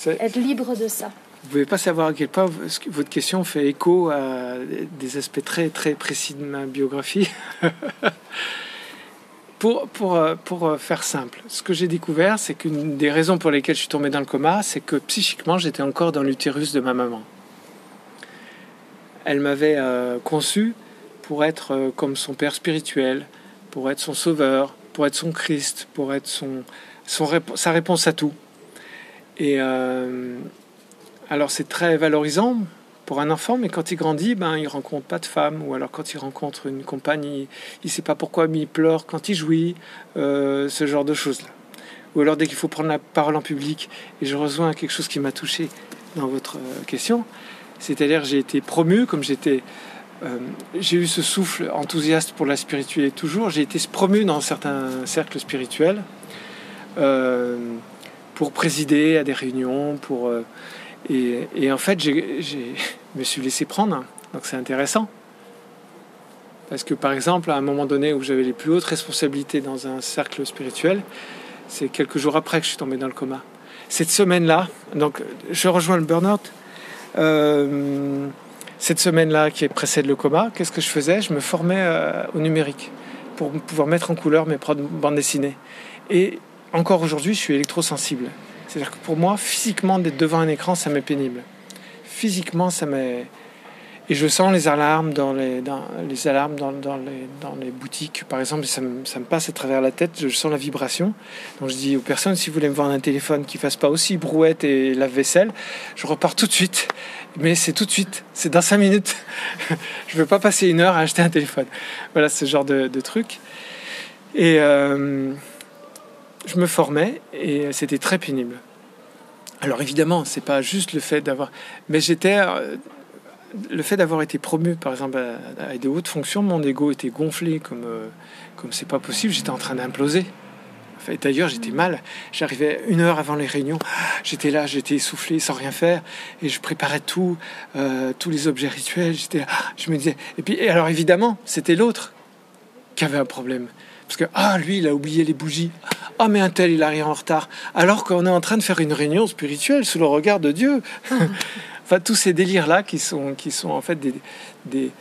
être libre de ça? Vous pouvez pas savoir à quel point votre question fait écho à des aspects très très précis de ma biographie. pour, pour, pour faire simple, ce que j'ai découvert, c'est qu'une des raisons pour lesquelles je suis tombé dans le coma, c'est que psychiquement, j'étais encore dans l'utérus de ma maman. Elle m'avait euh, conçu pour être euh, comme son père spirituel, pour être son sauveur, pour être son Christ, pour être son, sa réponse à tout. Et, euh, alors c'est très valorisant pour un enfant, mais quand il grandit, ben, il rencontre pas de femme, ou alors quand il rencontre une compagne, il ne sait pas pourquoi, mais il pleure quand il jouit, euh, ce genre de choses-là. Ou alors dès qu'il faut prendre la parole en public, et je rejoins quelque chose qui m'a touché dans votre euh, question, c'est-à-dire j'ai été promu, comme j'étais, euh, j'ai eu ce souffle enthousiaste pour la spiritualité toujours, j'ai été promu dans certains cercles spirituels pour présider à des réunions, pour et, en fait, je me suis laissé prendre. Donc c'est intéressant. Parce que par exemple, à un moment donné où j'avais les plus hautes responsabilités dans un cercle spirituel, c'est quelques jours après que je suis tombé dans le coma. Cette semaine-là, donc je rejoins le burn-out. Euh, cette semaine-là qui précède le coma, qu'est-ce que je faisais? Je me formais euh, au numérique pour pouvoir mettre en couleur mes bandes dessinées. Et encore aujourd'hui, je suis électrosensible. C'est-à-dire que pour moi, physiquement, d'être devant un écran, ça m'est pénible. Physiquement, ça m'est... Et je sens les alarmes dans les, dans, les alarmes dans, dans, les, dans les boutiques, par exemple, ça me, ça me, passe à travers la tête, je sens la vibration. Donc je dis aux personnes, si vous voulez me vendre un téléphone qui fasse pas aussi brouette et lave-vaisselle, je repars tout de suite. Mais c'est tout de suite, c'est dans cinq minutes. je ne veux pas passer une heure à acheter un téléphone. Voilà ce genre de, de truc. Et... Euh, je me formais et c'était très pénible. Alors évidemment, c'est pas juste le fait d'avoir, mais j'étais euh, le fait d'avoir été promu, par exemple, à, des hautes fonctions, mon ego était gonflé comme euh, comme c'est pas possible. J'étais en train d'imploser. D'ailleurs, j'étais mal. J'arrivais une heure avant les réunions. J'étais là, j'étais essoufflé, sans rien faire, et je préparais tout, euh, tous les objets rituels. J'étais là, je me disais. Et puis, et alors évidemment, c'était l'autre qui avait un problème. Parce que, ah, lui, il a oublié les bougies. Ah, mais un tel, il arrive en retard. Alors qu'on est en train de faire une réunion spirituelle sous le regard de Dieu. enfin, tous ces délires-là qui sont, qui sont en fait des.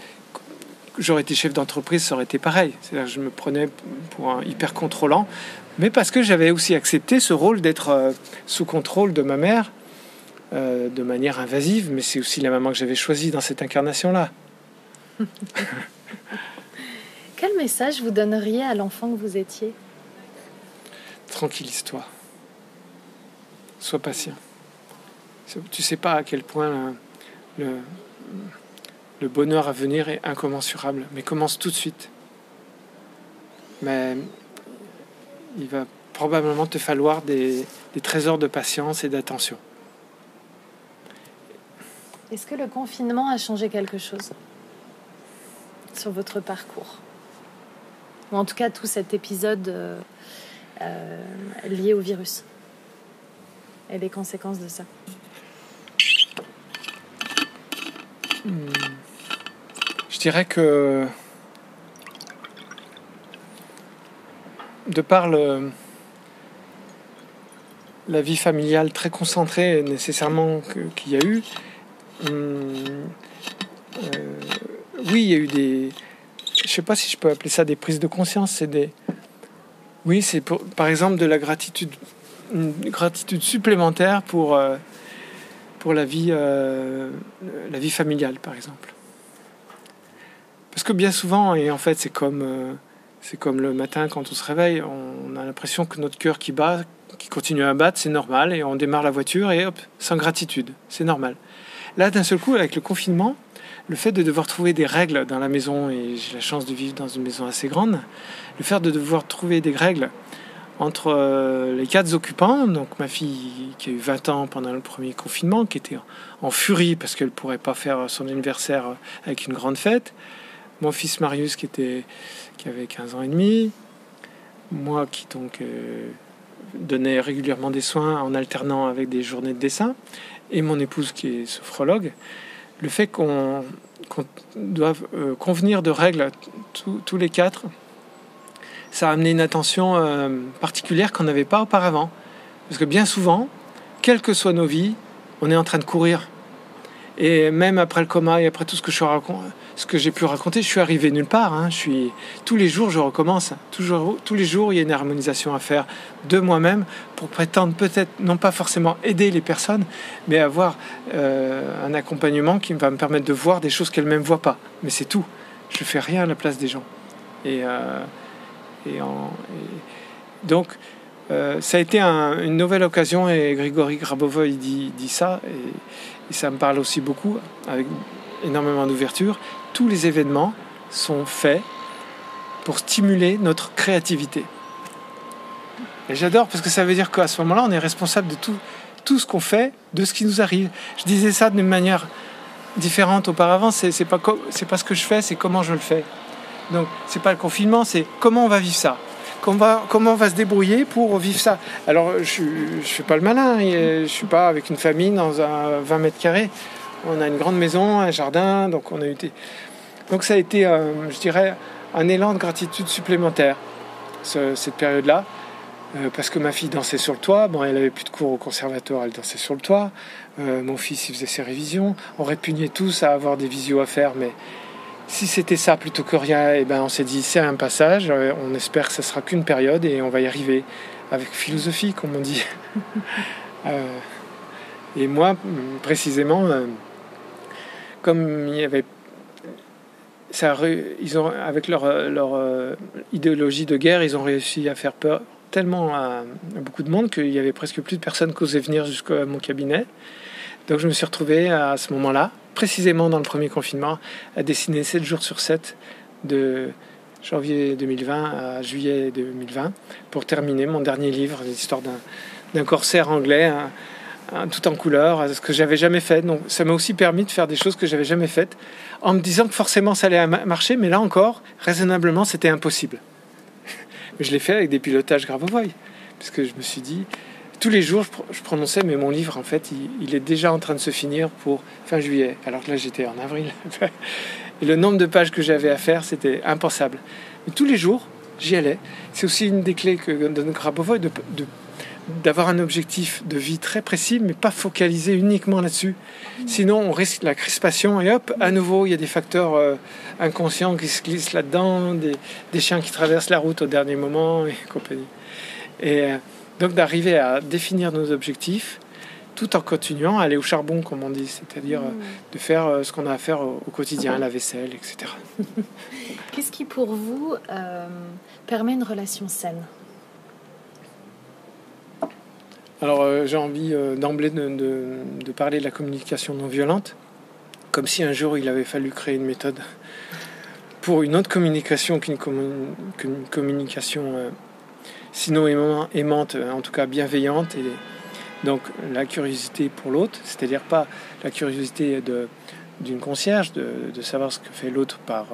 J'aurais été chef d'entreprise, ça aurait été pareil. C'est-à-dire je me prenais pour un hyper contrôlant, mais parce que j'avais aussi accepté ce rôle d'être euh, sous contrôle de ma mère euh, de manière invasive, mais c'est aussi la maman que j'avais choisie dans cette incarnation-là. Quel message vous donneriez à l'enfant que vous étiez? Tranquillise-toi. Sois patient. Tu sais pas à quel point le, le bonheur à venir est incommensurable, mais commence tout de suite. mais il va probablement te falloir des, des trésors de patience et d'attention. Est-ce que le confinement a changé quelque chose sur votre parcours? Ou en tout cas tout cet épisode euh, euh, lié au virus et les conséquences de ça Hmm. Je dirais que de par le- la vie familiale très concentrée nécessairement qu'il y a eu, hum, euh, oui, il y a eu des... Je sais pas si je peux appeler ça des prises de conscience, c'est des... Oui, c'est par exemple de la gratitude, une gratitude supplémentaire pour, euh, pour la, vie, euh, la vie familiale, par exemple. Parce que bien souvent, et en fait c'est comme, euh, comme le matin quand on se réveille, on a l'impression que notre cœur qui bat, qui continue à battre, c'est normal, et on démarre la voiture et hop, sans gratitude, c'est normal. Là, d'un seul coup, avec le confinement, le fait de devoir trouver des règles dans la maison, et j'ai la chance de vivre dans une maison assez grande, le fait de devoir trouver des règles entre euh, les quatre occupants, donc ma fille qui a eu 20 ans pendant le premier confinement, qui était en furie parce qu'elle ne pourrait pas faire son anniversaire avec une grande fête, mon fils Marius qui, était, qui avait 15 ans et demi, moi qui donc euh, donnais régulièrement des soins en alternant avec des journées de dessin, et mon épouse qui est sophrologue, le fait qu'on qu'on doive euh, convenir de règles tous- les quatre, ça a amené une attention euh, particulière qu'on n'avait pas auparavant. Parce que bien souvent, quelles que soient nos vies, on est en train de courir. Et même après le coma et après tout ce que, je suis racon- ce que j'ai pu raconter, je suis arrivé nulle part. hein. Je suis... Tous les jours, je recommence. Toujours, tous les jours, il y a une harmonisation à faire de moi-même pour prétendre peut-être, non pas forcément aider les personnes, mais avoir euh, un accompagnement qui va me permettre de voir des choses qu'elles-mêmes ne voient pas. Mais c'est tout. Je fais rien à la place des gens. Et, euh, donc, euh, ça a été un- une nouvelle occasion et Grigory Grabovoy dit, ça et ça me parle aussi beaucoup avec énormément d'ouverture. Tous les événements sont faits pour stimuler notre créativité. Et j'adore parce que ça veut dire qu'à ce moment-là, on est responsable de tout, tout ce qu'on fait, de ce qui nous arrive. Je disais ça d'une manière différente auparavant. C'est pas pas ce que je fais, c'est comment je le fais. Donc c'est pas le confinement, c'est comment on va vivre ça. Comment on va, comment on va se débrouiller pour vivre ça. Alors je ne fais pas le malin, je suis pas avec une famille dans un 20 mètres carrés. On a une grande maison, un jardin, donc on a eu Donc ça a été, euh, je dirais, un élan de gratitude supplémentaire, ce- cette période-là. Euh, parce que ma fille dansait sur le toit, bon, elle avait plus de cours au conservatoire, elle dansait sur le toit. Euh, mon fils, il faisait ses révisions. On répugnait tous à avoir des visios à faire, mais si c'était ça plutôt que rien, eh ben, on s'est dit c'est un passage, on espère que ça sera qu'une période et on va y arriver avec philosophie, comme on dit. Et moi, précisément, comme il y avait. Ça, ils ont, avec leur, euh, idéologie de guerre, ils ont réussi à faire peur tellement à, beaucoup de monde qu'il y avait presque plus de personnes qui osaient venir jusqu'à mon cabinet. Donc je me suis retrouvé à ce moment-là, précisément dans le premier confinement, à dessiner 7 jours sur 7 de janvier 2020 à juillet 2020 pour terminer mon dernier livre, l'histoire d'un, corsaire anglais, un- un- tout en couleur, ce que j'avais jamais fait. Donc ça m'a aussi permis de faire des choses que j'avais jamais faites, en me disant que forcément ça allait ma- marcher, mais là encore, raisonnablement, c'était impossible. Mais je l'ai fait avec des pilotages Gravovoy, parce que je me suis dit, tous les jours, je, pro- je prononçais, mais mon livre, en fait, il, il est déjà en train de se finir pour fin juillet, alors que là, j'étais en avril. Et le nombre de pages que j'avais à faire, c'était impensable. Mais tous les jours, j'y allais. C'est aussi une des clés que donne Grabovoi, de, de- d'avoir un objectif de vie très précis, mais pas focalisé uniquement là-dessus. Sinon, on risque la crispation et hop, à nouveau, il y a des facteurs euh, inconscients qui se glissent là-dedans, des, des chiens qui traversent la route au dernier moment et compagnie. Et euh, donc d'arriver à définir nos objectifs tout en continuant à aller au charbon, comme on dit, c'est-à-dire euh, de faire ce qu'on a à faire au, au quotidien, la vaisselle, etc. Qu'est-ce qui, pour vous, permet une relation saine? Alors euh, j'ai envie euh, d'emblée de, parler de la communication non violente, comme si un jour il avait fallu créer une méthode pour une autre communication qu'une communication euh, sinon aimante, en tout cas bienveillante. Et donc la curiosité pour l'autre, c'est-à-dire pas la curiosité d'une concierge, de, savoir ce que fait l'autre par,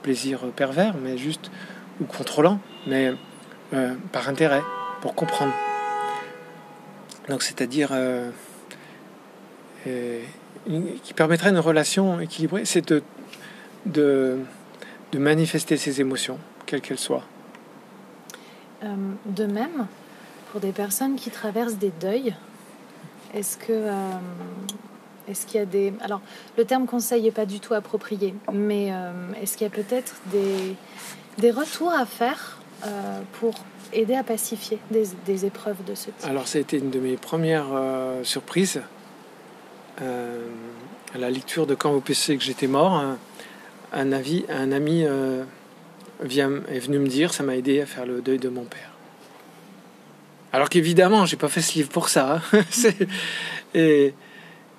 plaisir pervers, mais juste, ou contrôlant, mais par intérêt, pour comprendre. Donc c'est-à-dire qui permettrait une relation équilibrée, c'est de, de, manifester ses émotions, quelles qu'elles soient. Euh, de même, pour des personnes qui traversent des deuils, est-ce que euh, est-ce qu'il y a des alors le terme conseil n'est pas du tout approprié, mais euh, est-ce qu'il y a peut-être des des retours à faire pour aider à pacifier des, épreuves de ce type Alors ça a été une de mes premières surprises à la lecture de Quand vous pensez que j'étais mort. Un, avis, un ami vient, est venu me dire, ça m'a aidé à faire le deuil de mon père. Alors qu'évidemment, j'ai pas fait ce livre pour ça. Hein. et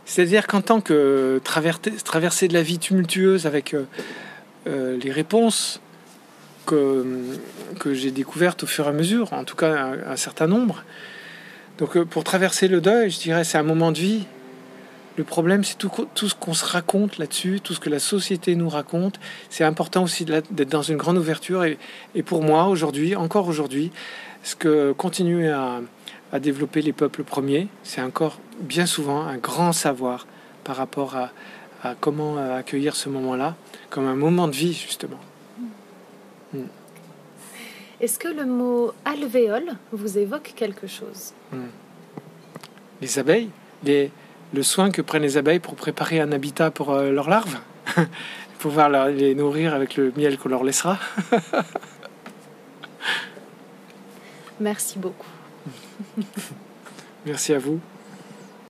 c'est-à-dire qu'en tant que traverser, de la vie tumultueuse avec euh, euh, les réponses que, que j'ai découvertes au fur et à mesure, en tout cas un, certain nombre. Donc euh, pour traverser le deuil, je dirais c'est un moment de vie le problème, c'est tout, ce qu'on se raconte là-dessus, tout ce que la société nous raconte. C'est important aussi d'être dans une grande ouverture. Et, pour moi, aujourd'hui, encore aujourd'hui, ce que continuent à, développer les peuples premiers, c'est encore bien souvent un grand savoir par rapport à, comment accueillir ce moment-là, comme un moment de vie, justement. Est-ce que le mot alvéole vous évoque quelque chose hmm. Les abeilles les, le soin que prennent les abeilles pour préparer un habitat pour euh, leurs larves, pouvoir les nourrir avec le miel qu'on leur laissera. Merci beaucoup. Merci à vous.